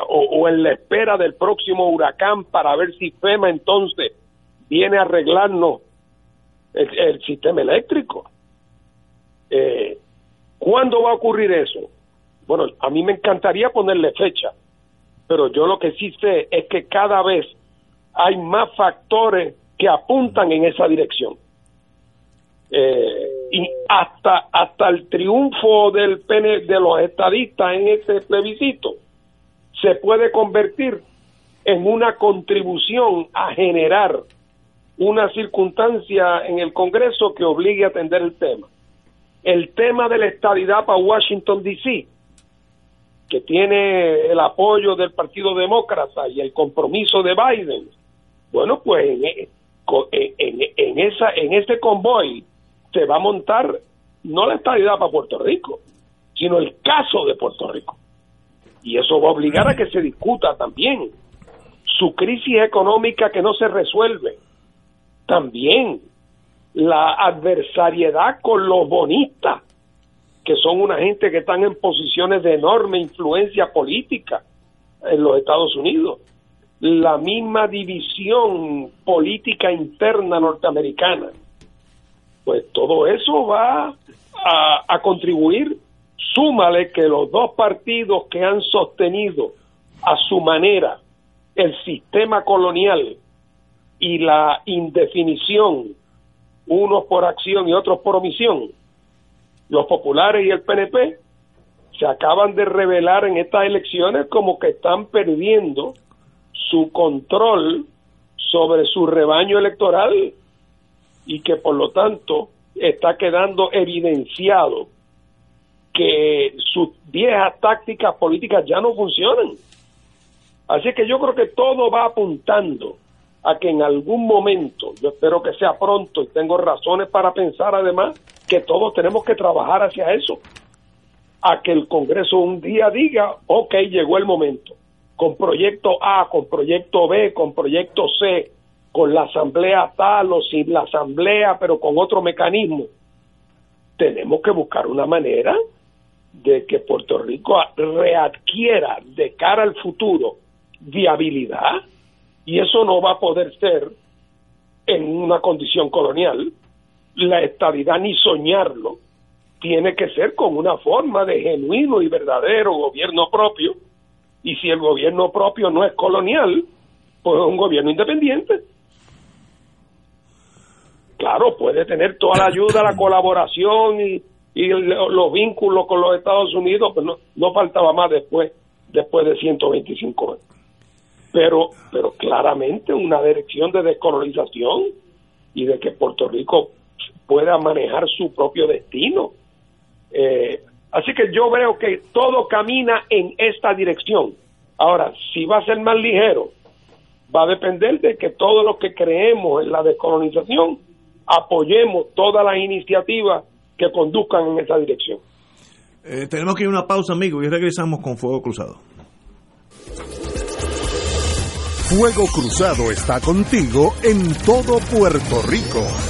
Speaker 3: o, en la espera del próximo huracán para ver si FEMA entonces viene a arreglarnos el, sistema eléctrico. Eh, ¿Cuándo va a ocurrir eso? Bueno, a mí me encantaría ponerle fecha, pero yo lo que sí sé es que cada vez hay más factores que apuntan en esa dirección. Eh, y hasta hasta el triunfo del PN, de los estadistas en ese plebiscito se puede convertir en una contribución a generar una circunstancia en el Congreso que obligue a atender el tema. El tema de la estadidad para Washington, D.C., que tiene el apoyo del Partido Demócrata y el compromiso de Biden, bueno, pues en, e, en, en, esa, en ese convoy se va a montar no la estadidad para Puerto Rico, sino el caso de Puerto Rico y eso va a obligar a que se discuta también. Su crisis económica que no se resuelve, también la adversariedad con los bonistas, que son una gente que están en posiciones de enorme influencia política en los Estados Unidos, la misma división política interna norteamericana, pues todo eso va a, a contribuir Súmale que los dos partidos que han sostenido a su manera el sistema colonial y la indefinición, unos por acción y otros por omisión, los populares y el PNP, se acaban de revelar en estas elecciones como que están perdiendo su control sobre su rebaño electoral y que por lo tanto está quedando evidenciado que sus viejas tácticas políticas ya no funcionan. Así que yo creo que todo va apuntando a que en algún momento, yo espero que sea pronto y tengo razones para pensar además que todos tenemos que trabajar hacia eso, a que el Congreso un día diga, ok, llegó el momento, con proyecto A, con proyecto B, con proyecto C, con la asamblea tal o sin la asamblea, pero con otro mecanismo. Tenemos que buscar una manera de que Puerto Rico readquiera de cara al futuro viabilidad y eso no va a poder ser en una condición colonial. La estabilidad ni soñarlo tiene que ser con una forma de genuino y verdadero gobierno propio y si el gobierno propio no es colonial, pues es un gobierno independiente. Claro, puede tener toda la ayuda, la colaboración y, y los vínculos con los Estados Unidos, pero no, no faltaba más después, después de 125 años pero, pero claramente una dirección de descolonización y de que Puerto Rico pueda manejar su propio destino. Eh, así que yo veo que todo camina en esta dirección. Ahora, si va a ser más ligero, va a depender de que todos los que creemos en la descolonización apoyemos todas las iniciativas que conduzcan en esa dirección.
Speaker 1: Eh, tenemos que ir a una pausa, amigos, y regresamos con Fuego Cruzado.
Speaker 9: Fuego Cruzado está contigo en todo Puerto Rico.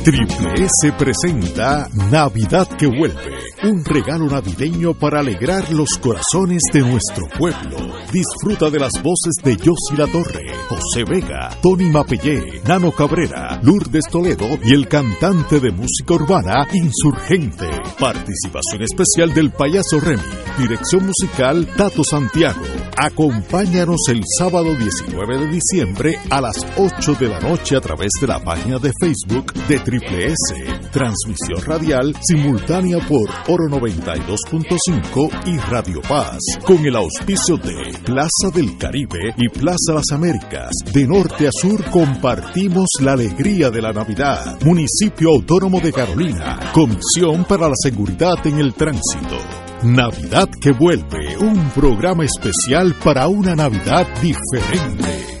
Speaker 9: Triple S presenta Navidad que vuelve, un regalo navideño para alegrar los corazones de nuestro pueblo. Disfruta de las voces de Yossi La Torre, José Vega, Tony Mapellé, Nano Cabrera, Lourdes Toledo y el cantante de música urbana Insurgente. Participación especial del payaso Remy. Dirección musical Tato Santiago. Acompáñanos el sábado 19 de diciembre a las 8 de la noche a través de la página de Facebook de Triple S. Transmisión radial simultánea por Oro 92.5 y Radio Paz. Con el auspicio de Plaza del Caribe y Plaza Las Américas. De norte a sur compartimos la alegría de la Navidad. Municipio Autónomo de Carolina. Comisión para la Seguridad en el Tránsito. Navidad que vuelve, un programa especial para una Navidad diferente.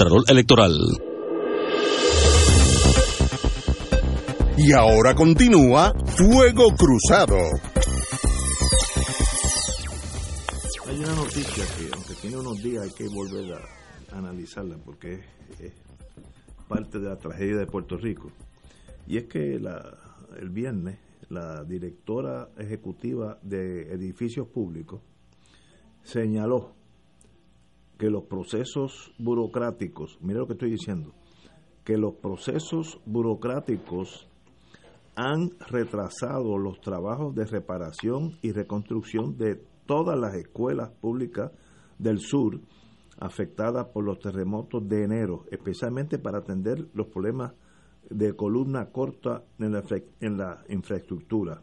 Speaker 7: Contralor Electoral.
Speaker 9: Y ahora continúa Fuego Cruzado.
Speaker 1: Hay una noticia que, aunque tiene unos días, hay que volver a analizarla porque es, parte de la tragedia de Puerto Rico. Y es que la, el viernes la directora ejecutiva de edificios públicos señaló que los procesos burocráticos, mira lo que estoy diciendo, que los procesos burocráticos han retrasado los trabajos de reparación y reconstrucción de todas las escuelas públicas del sur afectadas por los terremotos de enero, especialmente para atender los problemas de columna corta en la, en la infraestructura.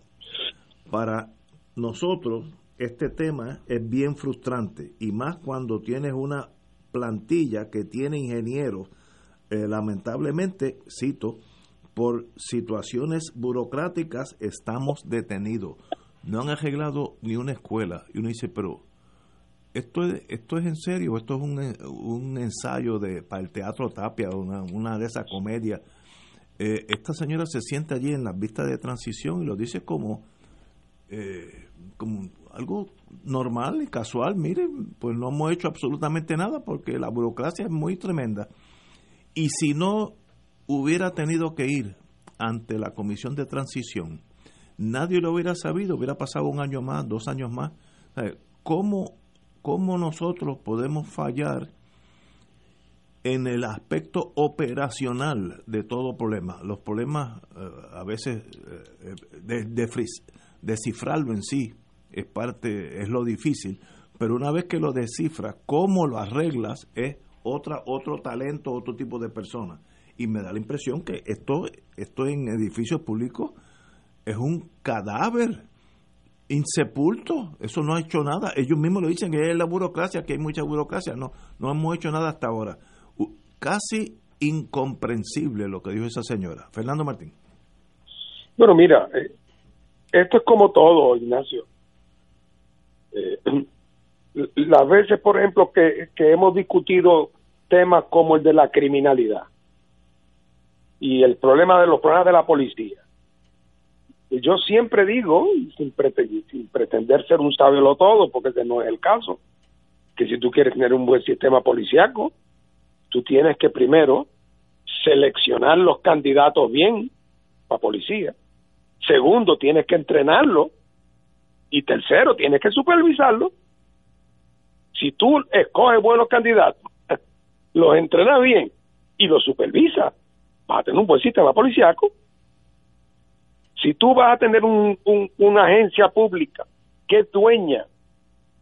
Speaker 1: Para nosotros, este tema es bien frustrante y más cuando tienes una plantilla que tiene ingenieros, eh, lamentablemente, cito, por situaciones burocráticas estamos detenidos. No han arreglado ni una escuela. Y uno dice, pero esto es, esto es en serio, esto es un, un ensayo de, para el teatro Tapia, una, una de esas comedias. Eh, esta señora se siente allí en las vistas de transición y lo dice como, eh, como algo normal y casual. Miren, pues no hemos hecho absolutamente nada porque la burocracia es muy tremenda. Y si no hubiera tenido que ir ante la comisión de transición, nadie lo hubiera sabido, hubiera pasado un año más, dos años más. ¿Cómo, cómo nosotros podemos fallar en el aspecto operacional de todo problema? Los problemas eh, a veces eh, de, de, descifrarlo en sí es parte, es lo difícil, pero una vez que lo descifras, cómo lo arreglas es otra, otro talento, otro tipo de persona. Y me da la impresión que esto, esto en edificios públicos es un cadáver insepulto, eso no ha hecho nada. Ellos mismos lo dicen que es la burocracia, que hay mucha burocracia. No, no hemos hecho nada hasta ahora. Casi incomprensible lo que dijo esa señora. Fernando Martín.
Speaker 3: Bueno, mira, eh, esto es como todo, Ignacio. Eh, <clears throat> las veces, por ejemplo, que, hemos discutido temas como el de la criminalidad y el problema de los problemas de la policía. Yo siempre digo, sin, sin pretender ser un sabio todo, porque ese no es el caso, que si tú quieres tener un buen sistema policiaco, tú tienes que primero seleccionar los candidatos bien para policía. Segundo, tienes que entrenarlo. Y tercero, tienes que supervisarlo. Si tú escoges buenos candidatos, <laughs> los entrenas bien y los supervisas, vas a tener un buen sistema policiaco. Si tú vas a tener un, una agencia pública que es dueña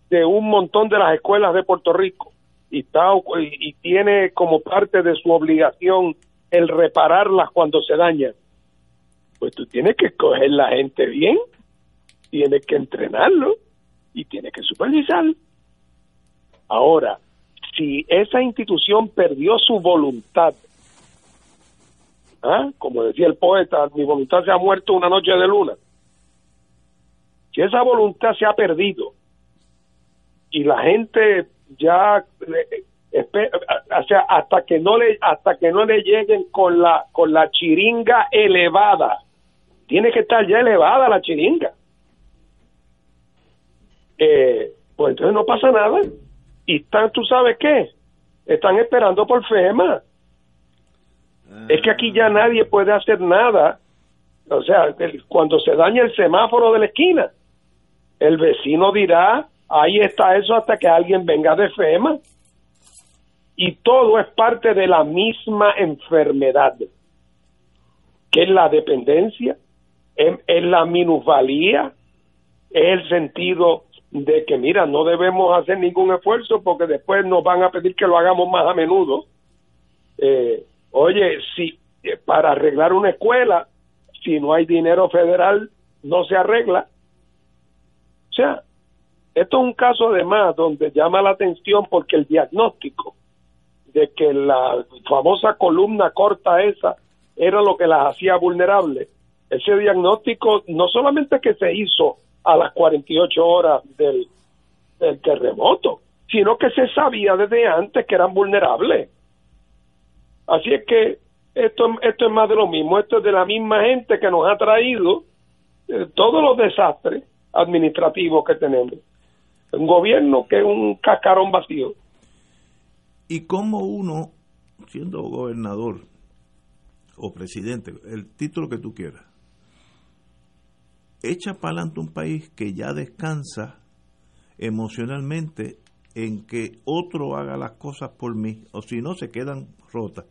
Speaker 3: de un montón de las escuelas de Puerto Rico y, está, y, tiene como parte de su obligación el repararlas cuando se dañan, pues tú tienes que escoger la gente bien, tienes que entrenarlo y tienes que supervisarlo. Ahora, si esa institución perdió su voluntad, ¿ah? como decía el poeta, mi voluntad se ha muerto una noche de luna, si esa voluntad se ha perdido y la gente ya hasta que no le hasta que no le lleguen con la con la chiringa elevada tiene que estar ya elevada la chiringa eh, pues entonces no pasa nada y están, ¿tú sabes qué? Están esperando por FEMA. Es que aquí ya nadie puede hacer nada. O sea, cuando se daña el semáforo de la esquina, el vecino dirá, ahí está eso hasta que alguien venga de FEMA. Y todo es parte de la misma enfermedad, que es la dependencia, es, es la minusvalía, es el sentido de que, mira, no debemos hacer ningún esfuerzo porque después nos van a pedir que lo hagamos más a menudo. Eh, oye, si eh, para arreglar una escuela, si no hay dinero federal, no se arregla. O sea, esto es un caso además donde llama la atención porque el diagnóstico de que la famosa columna corta esa era lo que las hacía vulnerables, ese diagnóstico no solamente que se hizo a las 48 horas del, terremoto, sino que se sabía desde antes que eran vulnerables. Así es que esto, esto es más de lo mismo, esto es de la misma gente que nos ha traído eh, todos los desastres administrativos que tenemos. Un gobierno que es un cascarón vacío.
Speaker 1: y cómo uno, siendo gobernador o presidente, el título que tú quieras, echa para adelante un país que ya descansa emocionalmente en que otro haga las cosas por mí, o si no se quedan rotas.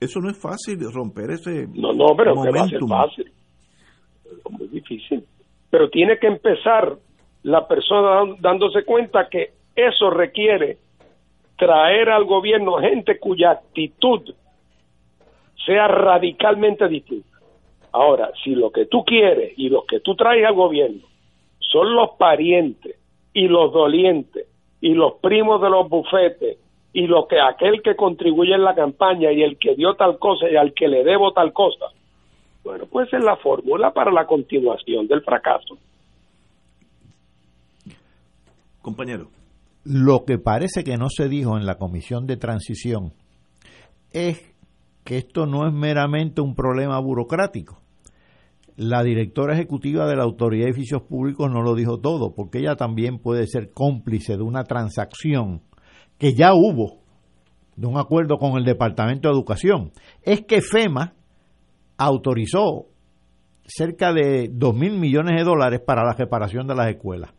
Speaker 1: Eso no es fácil romper ese
Speaker 3: no, no, pero que va a ser fácil. Es muy difícil. Pero tiene que empezar la persona dándose cuenta que eso requiere traer al gobierno gente cuya actitud sea radicalmente distinta. Ahora, si lo que tú quieres y los que tú traes al gobierno son los parientes y los dolientes y los primos de los bufetes y lo que aquel que contribuye en la campaña y el que dio tal cosa y al que le debo tal cosa, bueno, pues es la fórmula para la continuación del fracaso.
Speaker 1: Compañero.
Speaker 2: Lo que parece que no se dijo en la comisión de transición es que esto no es meramente un problema burocrático. La directora ejecutiva de la Autoridad de Edificios Públicos no lo dijo todo, porque ella también puede ser cómplice de una transacción que ya hubo, de un acuerdo con el Departamento de Educación. Es que FEMA autorizó cerca de 2 mil millones de dólares para la reparación de las escuelas.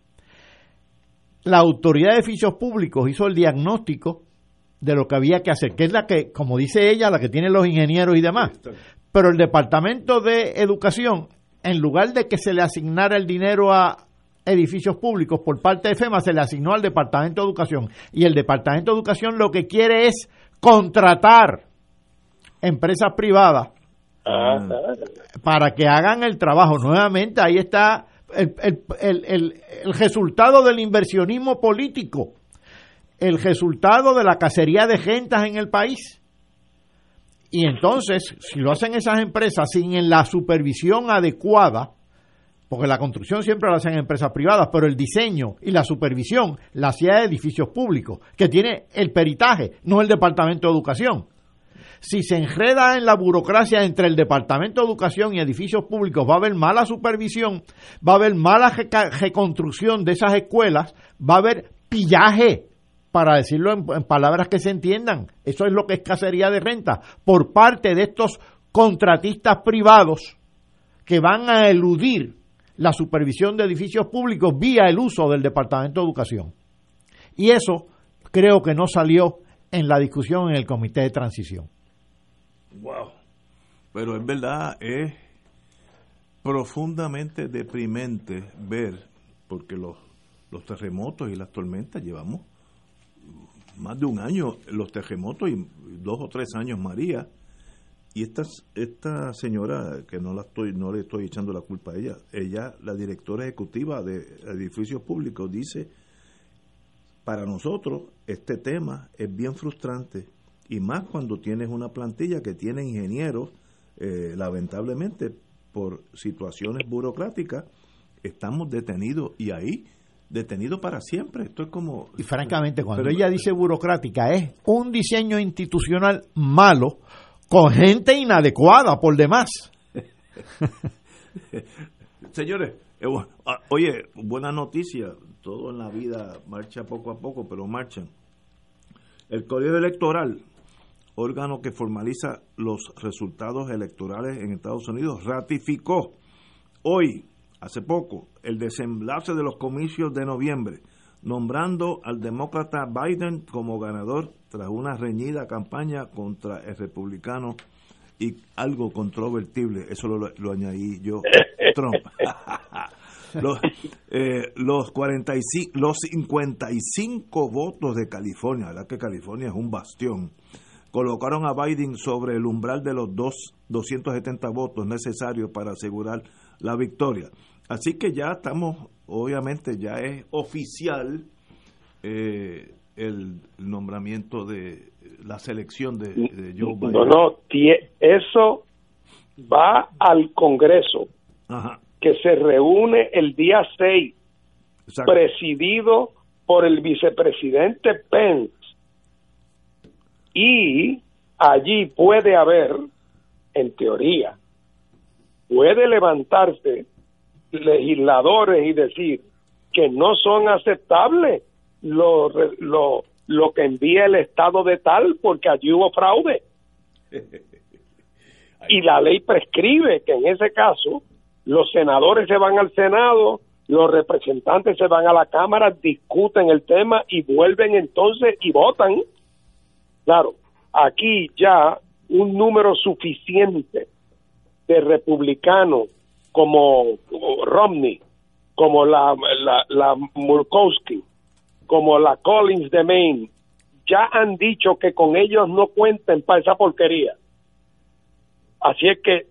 Speaker 2: La Autoridad de Edificios Públicos hizo el diagnóstico de lo que había que hacer, que es la que, como dice ella, la que tiene los ingenieros y demás. Pero el Departamento de Educación, en lugar de que se le asignara el dinero a edificios públicos por parte de FEMA, se le asignó al Departamento de Educación. Y el Departamento de Educación lo que quiere es contratar empresas privadas ah. para que hagan el trabajo. Nuevamente, ahí está el, el, el, el resultado del inversionismo político el resultado de la cacería de gentas en el país. Y entonces, si lo hacen esas empresas sin la supervisión adecuada, porque la construcción siempre la hacen empresas privadas, pero el diseño y la supervisión la hacía edificios públicos, que tiene el peritaje, no el Departamento de Educación. Si se enreda en la burocracia entre el Departamento de Educación y edificios públicos, va a haber mala supervisión, va a haber mala reconstrucción de esas escuelas, va a haber pillaje para decirlo en, palabras que se entiendan. Eso es lo que es cacería de renta por parte de estos contratistas privados que van a eludir la supervisión de edificios públicos vía el uso del Departamento de Educación. Y eso creo que no salió en la discusión en el Comité de Transición.
Speaker 1: Wow. Pero es verdad, es profundamente deprimente ver, porque los, los terremotos y las tormentas llevamos más de un año los terremotos y dos o tres años María. Y esta, esta señora, que no la estoy, no le estoy echando la culpa a ella, ella, la directora ejecutiva de edificios públicos, dice, para nosotros este tema es bien frustrante, y más cuando tienes una plantilla que tiene ingenieros, eh, lamentablemente por situaciones burocráticas, estamos detenidos y ahí detenido para siempre. Esto es como...
Speaker 2: Y francamente, cuando ella dice burocrática, es un diseño institucional malo con gente inadecuada por demás. <laughs>
Speaker 1: Señores, eh, ah, oye, buena noticia, todo en la vida marcha poco a poco, pero marchan. El Colegio Electoral, órgano que formaliza los resultados electorales en Estados Unidos, ratificó hoy hace poco el desenlace de los comicios de noviembre, nombrando al demócrata Biden como ganador tras una reñida campaña contra el republicano y algo controvertible, eso lo, añadí yo, <laughs> Trump. <laughs> los, eh, los, 45, los 55 votos de California, verdad que California es un bastión, colocaron a Biden sobre el umbral de los dos, 270 votos necesarios para asegurar la victoria. Así que ya estamos, obviamente ya es oficial eh, el nombramiento de la selección de, Joe Biden.
Speaker 3: No, no, eso va al Congreso, que se reúne el día 6, presidido por el vicepresidente Pence. Y allí puede haber, en teoría, puede levantarse legisladores y decir que no son aceptables los, los lo que envía el estado de tal porque allí hubo fraude. <laughs> Y la ley prescribe que en ese caso los senadores se van al Senado, los representantes se van a la Cámara, discuten el tema y vuelven entonces y votan. Claro, aquí ya un número suficiente de republicanos como, Romney, como la, la, la Murkowski, como la Collins de Maine, ya han dicho que con ellos no cuenten para esa porquería. Así es que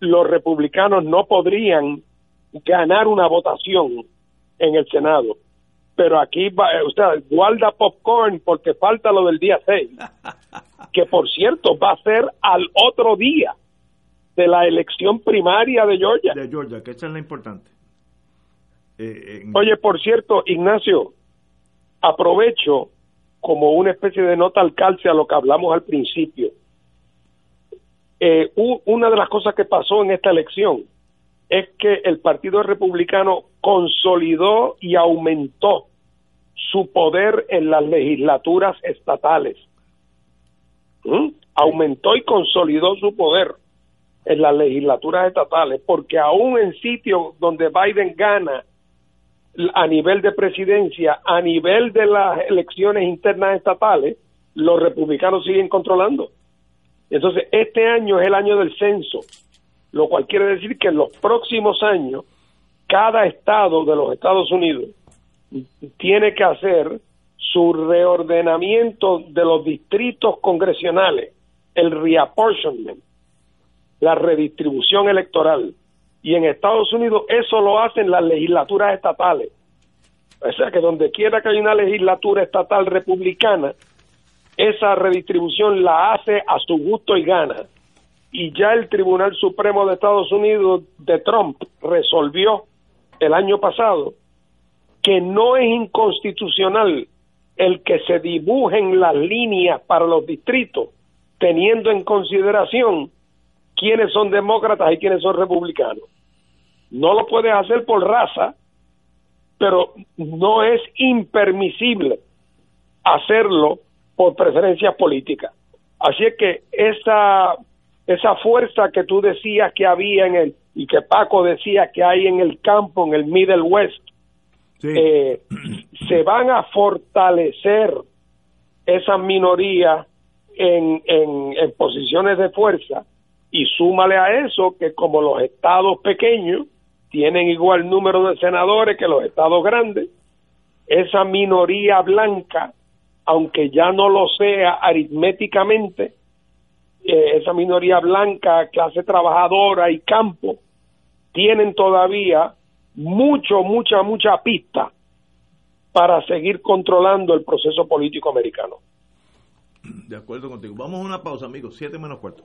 Speaker 3: los republicanos no podrían ganar una votación en el Senado. Pero aquí, va, usted guarda popcorn porque falta lo del día 6, <laughs> que por cierto va a ser al otro día de la elección primaria de Georgia.
Speaker 1: De Georgia, que esa es la importante.
Speaker 3: Eh, Oye, por cierto, Ignacio, aprovecho como una especie de nota al calce a lo que hablamos al principio. Eh, una de las cosas que pasó en esta elección es que el Partido Republicano consolidó y aumentó su poder en las legislaturas estatales. ¿Mm? Aumentó y consolidó su poder en las legislaturas estatales, porque aún en sitios donde Biden gana a nivel de presidencia, a nivel de las elecciones internas estatales, los republicanos siguen controlando. Entonces, este año es el año del censo, lo cual quiere decir que en los próximos años, cada estado de los Estados Unidos tiene que hacer su reordenamiento de los distritos congresionales, el reapportionment, la redistribución electoral. Y en Estados Unidos eso lo hacen las legislaturas estatales. O sea que donde quiera que haya una legislatura estatal republicana, esa redistribución la hace a su gusto y gana. Y ya el Tribunal Supremo de Estados Unidos de Trump resolvió el año pasado que no es inconstitucional el que se dibujen las líneas para los distritos teniendo en consideración quiénes son demócratas y quiénes son republicanos. No lo puedes hacer por raza, pero no es impermisible hacerlo por preferencias políticas. Así es que esa, esa fuerza que tú decías que había en el, y que Paco decía que hay en el campo, en el Middle West, eh, <clears throat> se van a fortalecer esas minorías en, en, en posiciones de fuerza y súmale a eso que como los estados pequeños tienen igual número de senadores que los estados grandes, esa minoría blanca aunque ya no lo sea aritméticamente, eh, esa minoría blanca, clase trabajadora y campo, tienen todavía mucho, mucha, mucha pista para seguir controlando el proceso político americano.
Speaker 1: De acuerdo contigo. Vamos a una pausa, amigos. Siete menos cuarto.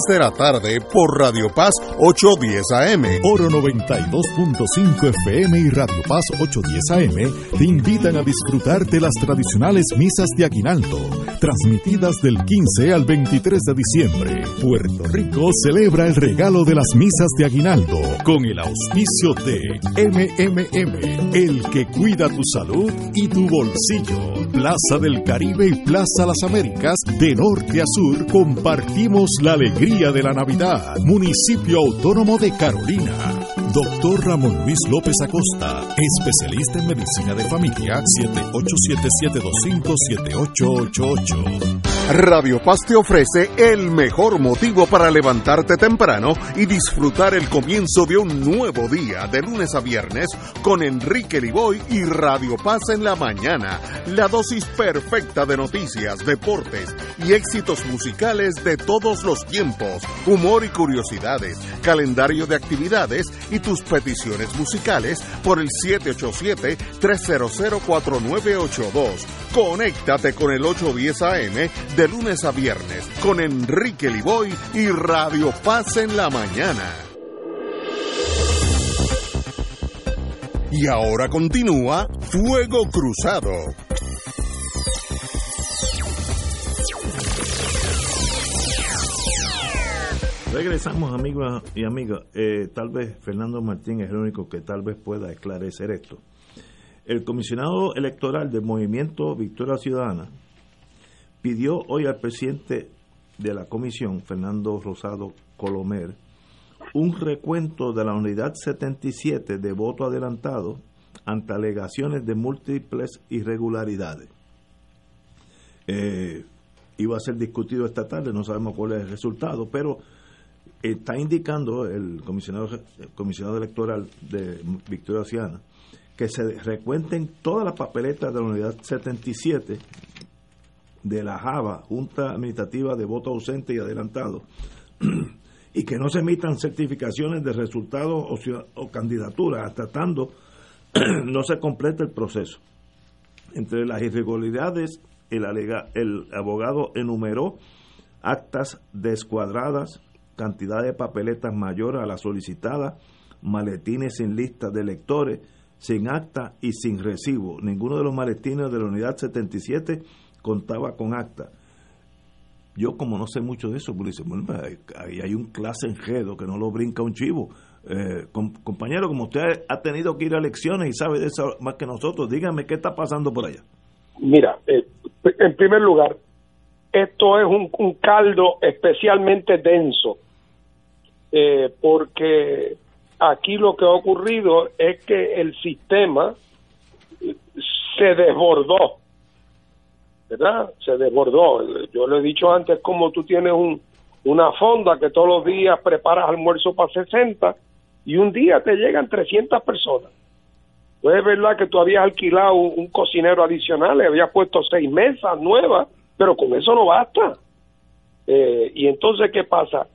Speaker 5: de la tarde por Radio Paz 810 AM.
Speaker 13: Oro 92.5 FM y Radio Paz 810 AM te invitan a disfrutar de las tradicionales misas de Aguinaldo, transmitidas del 15 al 23 de diciembre. Puerto Rico celebra el regalo de las misas de Aguinaldo con el auspicio de MMM, el que cuida tu salud y tu bolsillo. Plaza del Caribe y Plaza Las Américas
Speaker 9: De norte a sur, compartimos la alegría de la Navidad. Municipio Autónomo de Carolina. Doctor Ramón Luis López Acosta, especialista en medicina de familia, 787-725-7888.
Speaker 5: Radio Paz te ofrece el mejor motivo para levantarte temprano y disfrutar el comienzo de un nuevo día de lunes a viernes con Enrique Liboy y Radio Paz en la mañana. La dosis perfecta de noticias, deportes y éxitos musicales de todos los tiempos, humor y curiosidades, calendario de actividades y tus peticiones musicales por el 787-300-4982. Conéctate con el 810 AM de lunes a viernes con Enrique Liboy y Radio Paz en la mañana. Y ahora continúa Fuego Cruzado.
Speaker 1: Regresamos amigos y amigas. Eh, tal vez Fernando Martín es el único que tal vez pueda esclarecer esto. El comisionado electoral del movimiento Victoria Ciudadana pidió hoy al presidente de la comisión, Fernando Rosado Colomer, un recuento de la unidad 77 de voto adelantado ante alegaciones de múltiples irregularidades. Eh, iba a ser discutido esta tarde, no sabemos cuál es el resultado, pero está indicando el comisionado, comisionado electoral de Victoria Ciudadana que se recuenten todas las papeletas de la unidad 77 de la JAVA, Junta Administrativa de Voto Ausente y Adelantado, <clears throat> y que no se emitan certificaciones de resultados o, candidaturas hasta tanto <clears throat> no se complete el proceso. Entre las irregularidades, el abogado enumeró actas descuadradas, cantidad de papeletas mayor a la solicitada, maletines sin lista de electores, sin acta y sin recibo. Ninguno de los maletines de la unidad 77 contaba con acta. Yo como no sé mucho de eso, pues dice, bueno, pues, ahí hay un clase enjedo que no lo brinca un chivo. Eh, compañero, como usted ha tenido que ir a elecciones y sabe de eso más que nosotros, dígame qué está pasando por allá.
Speaker 3: Mira, eh, en primer lugar, esto es un, caldo especialmente denso, eh, porque aquí lo que ha ocurrido es que el sistema se desbordó, ¿verdad? Se desbordó. Yo le he dicho antes como tú tienes un, una fonda que todos los días preparas almuerzo para 60 y un día te llegan 300 personas. Pues es verdad que tú habías alquilado un, cocinero adicional, le habías puesto seis mesas nuevas, pero con eso no basta. Eh, y entonces, ¿qué pasa?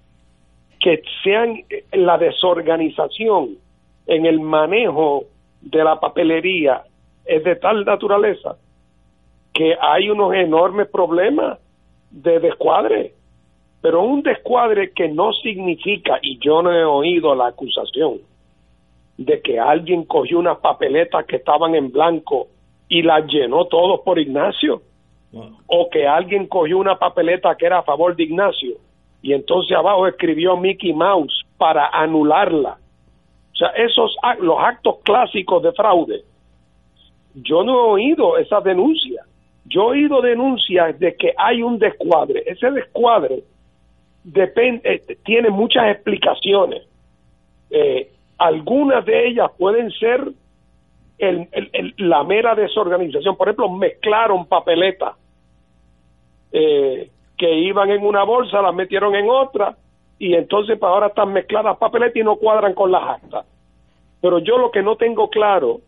Speaker 3: Que sean la desorganización en el manejo de la papelería es de tal naturaleza que hay unos enormes problemas de descuadre, pero un descuadre que no significa, y yo no he oído la acusación, de que alguien cogió unas papeletas que estaban en blanco y las llenó todos por Ignacio, o que alguien cogió una papeleta que era a favor de Ignacio y entonces abajo escribió Mickey Mouse para anularla. O sea, esos los actos clásicos de fraude. Yo no he oído esa denuncia. Yo he oído denuncias de que hay un descuadre. Ese descuadre depende, eh, tiene muchas explicaciones. Eh, algunas de ellas pueden ser la mera desorganización. Por ejemplo, mezclaron papeletas. Eh, que iban en una bolsa, las metieron en otra y entonces para ahora están mezcladas papeletas y no cuadran con las actas. Pero yo lo que no tengo claro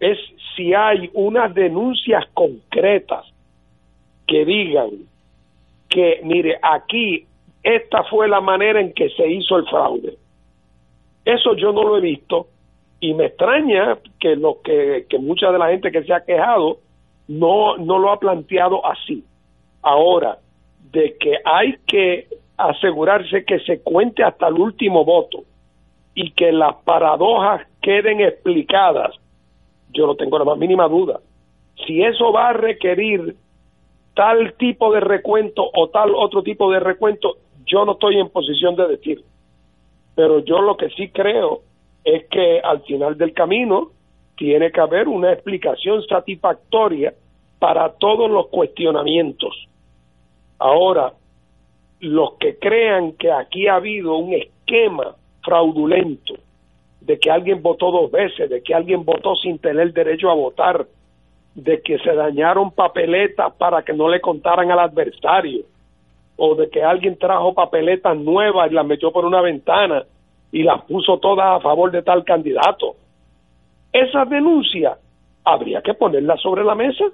Speaker 3: es si hay unas denuncias concretas que digan que, mire, aquí esta fue la manera en que se hizo el fraude. Eso yo no lo he visto y me extraña que lo que, que mucha de la gente que se ha quejado no, no lo ha planteado así. Ahora, de que hay que asegurarse que se cuente hasta el último voto y que las paradojas queden explicadas, yo no tengo la más mínima duda. Si eso va a requerir tal tipo de recuento o tal otro tipo de recuento, yo no estoy en posición de decir. Pero yo lo que sí creo es que al final del camino tiene que haber una explicación satisfactoria para todos los cuestionamientos Ahora, los que crean que aquí ha habido un esquema fraudulento de que alguien votó dos veces, de que alguien votó sin tener derecho a votar, de que se dañaron papeletas para que no le contaran al adversario, o de que alguien trajo papeletas nuevas y las metió por una ventana y las puso todas a favor de tal candidato. Esa denuncia habría que ponerla sobre la mesa.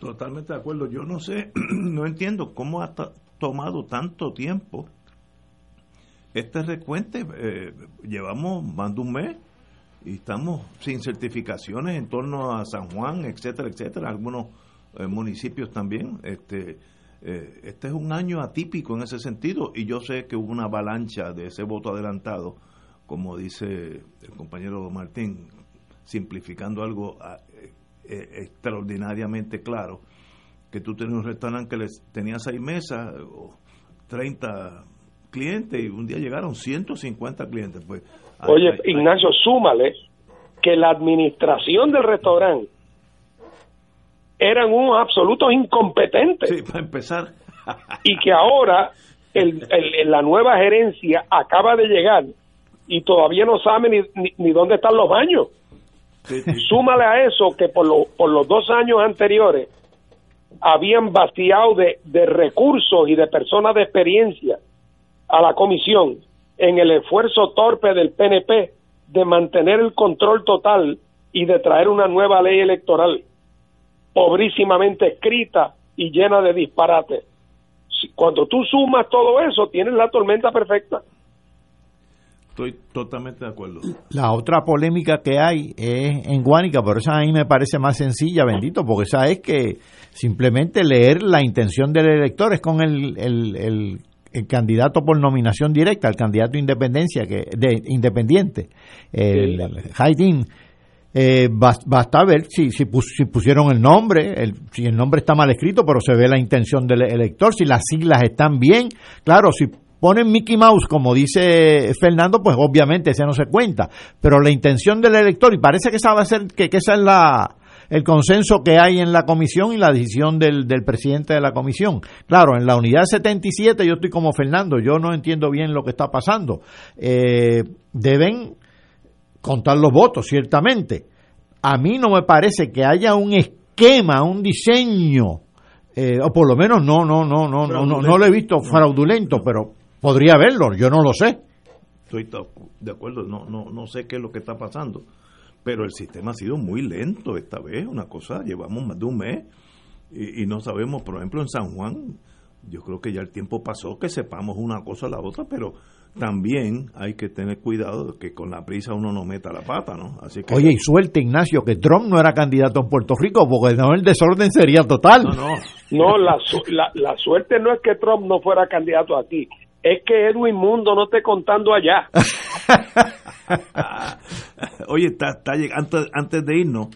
Speaker 1: Totalmente de acuerdo. Yo no sé, <clears throat> no entiendo cómo ha tomado tanto tiempo este recuente. Eh, llevamos más de un mes y estamos sin certificaciones en torno a San Juan, etcétera, etcétera, algunos eh, municipios también. Este, eh, este es un año atípico en ese sentido y yo sé que hubo una avalancha de ese voto adelantado, como dice el compañero Martín, simplificando algo ah, eh, extraordinariamente claro, que tú tenías un restaurante que les tenía seis mesas o 30 clientes y un día llegaron 150 clientes. Pues,
Speaker 3: Oye, Ignacio, súmale que la administración del restaurante eran unos absolutos incompetentes.
Speaker 1: Sí, para empezar. <laughs>
Speaker 3: y que ahora el, la nueva gerencia acaba de llegar y todavía no sabe ni, ni, dónde están los baños. Súmale a eso que por, por los dos años anteriores habían vaciado de, de recursos y de personas de experiencia a la comisión en el esfuerzo torpe del PNP de mantener el control total y de traer una nueva ley electoral pobrísimamente escrita y llena de disparates. Cuando tú sumas todo eso, tienes la tormenta perfecta.
Speaker 1: Estoy totalmente de acuerdo.
Speaker 2: La otra polémica que hay es en Guánica, pero esa a mí me parece más sencilla, bendito, porque esa es que simplemente leer la intención del elector es con el, el, el, candidato por nominación directa, el candidato independencia que de independiente, el, sí. Eh, basta ver si, si, pusieron el nombre, el, si el nombre está mal escrito, pero se ve la intención del elector, si las siglas están bien. Claro, si ponen Mickey Mouse, como dice Fernando, pues obviamente ese no se cuenta. Pero la intención del elector, y parece que esa va a ser, que, que esa es la, el consenso que hay en la comisión y la decisión del, del presidente de la comisión. Claro, en la unidad 77 yo estoy como Fernando, yo no entiendo bien lo que está pasando. Eh, deben contar los votos, ciertamente. A mí no me parece que haya un esquema, un diseño, eh, o por lo menos no, no, no, no, no, no, no lo he visto fraudulento, pero podría haberlo, yo no lo sé.
Speaker 1: Estoy de acuerdo, no, no, no sé qué es lo que está pasando, pero el sistema ha sido muy lento esta vez, una cosa, llevamos más de un mes y, y no sabemos, por ejemplo, en San Juan, yo creo que ya el tiempo pasó que sepamos una cosa a la otra, pero también hay que tener cuidado de que con la prisa uno no meta la pata, ¿no?
Speaker 2: Así que Oye, y suerte Ignacio que Trump no era candidato en Puerto Rico porque no el desorden sería total.
Speaker 3: No, no. No, la, la, suerte no es que Trump no fuera candidato aquí, es que Edwin Mundo no esté contando allá. <laughs>
Speaker 1: Oye, está, está antes, antes de irnos,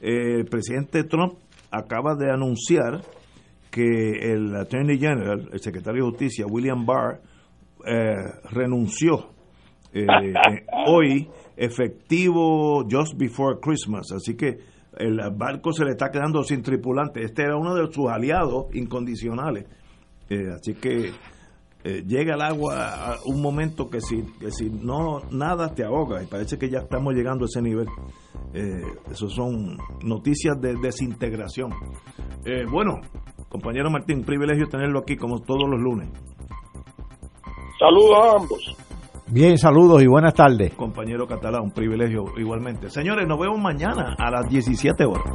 Speaker 1: eh, el presidente Trump acaba de anunciar que el Attorney General, el secretario de Justicia, William Barr, eh, renunció eh, <laughs> hoy efectivo just before Christmas, así que el barco se le está quedando sin tripulante. Este era uno de sus aliados incondicionales, eh, así que llega el agua a un momento que si, que si no nada te ahoga y parece que ya estamos llegando a ese nivel. Eh, eso son noticias de desintegración. bueno, compañero Martín, privilegio tenerlo aquí como todos los lunes.
Speaker 3: Saludos a ambos.
Speaker 2: Bien, saludos y buenas tardes.
Speaker 1: Compañero Catalá, un privilegio igualmente. Señores, nos vemos mañana a las 17 horas.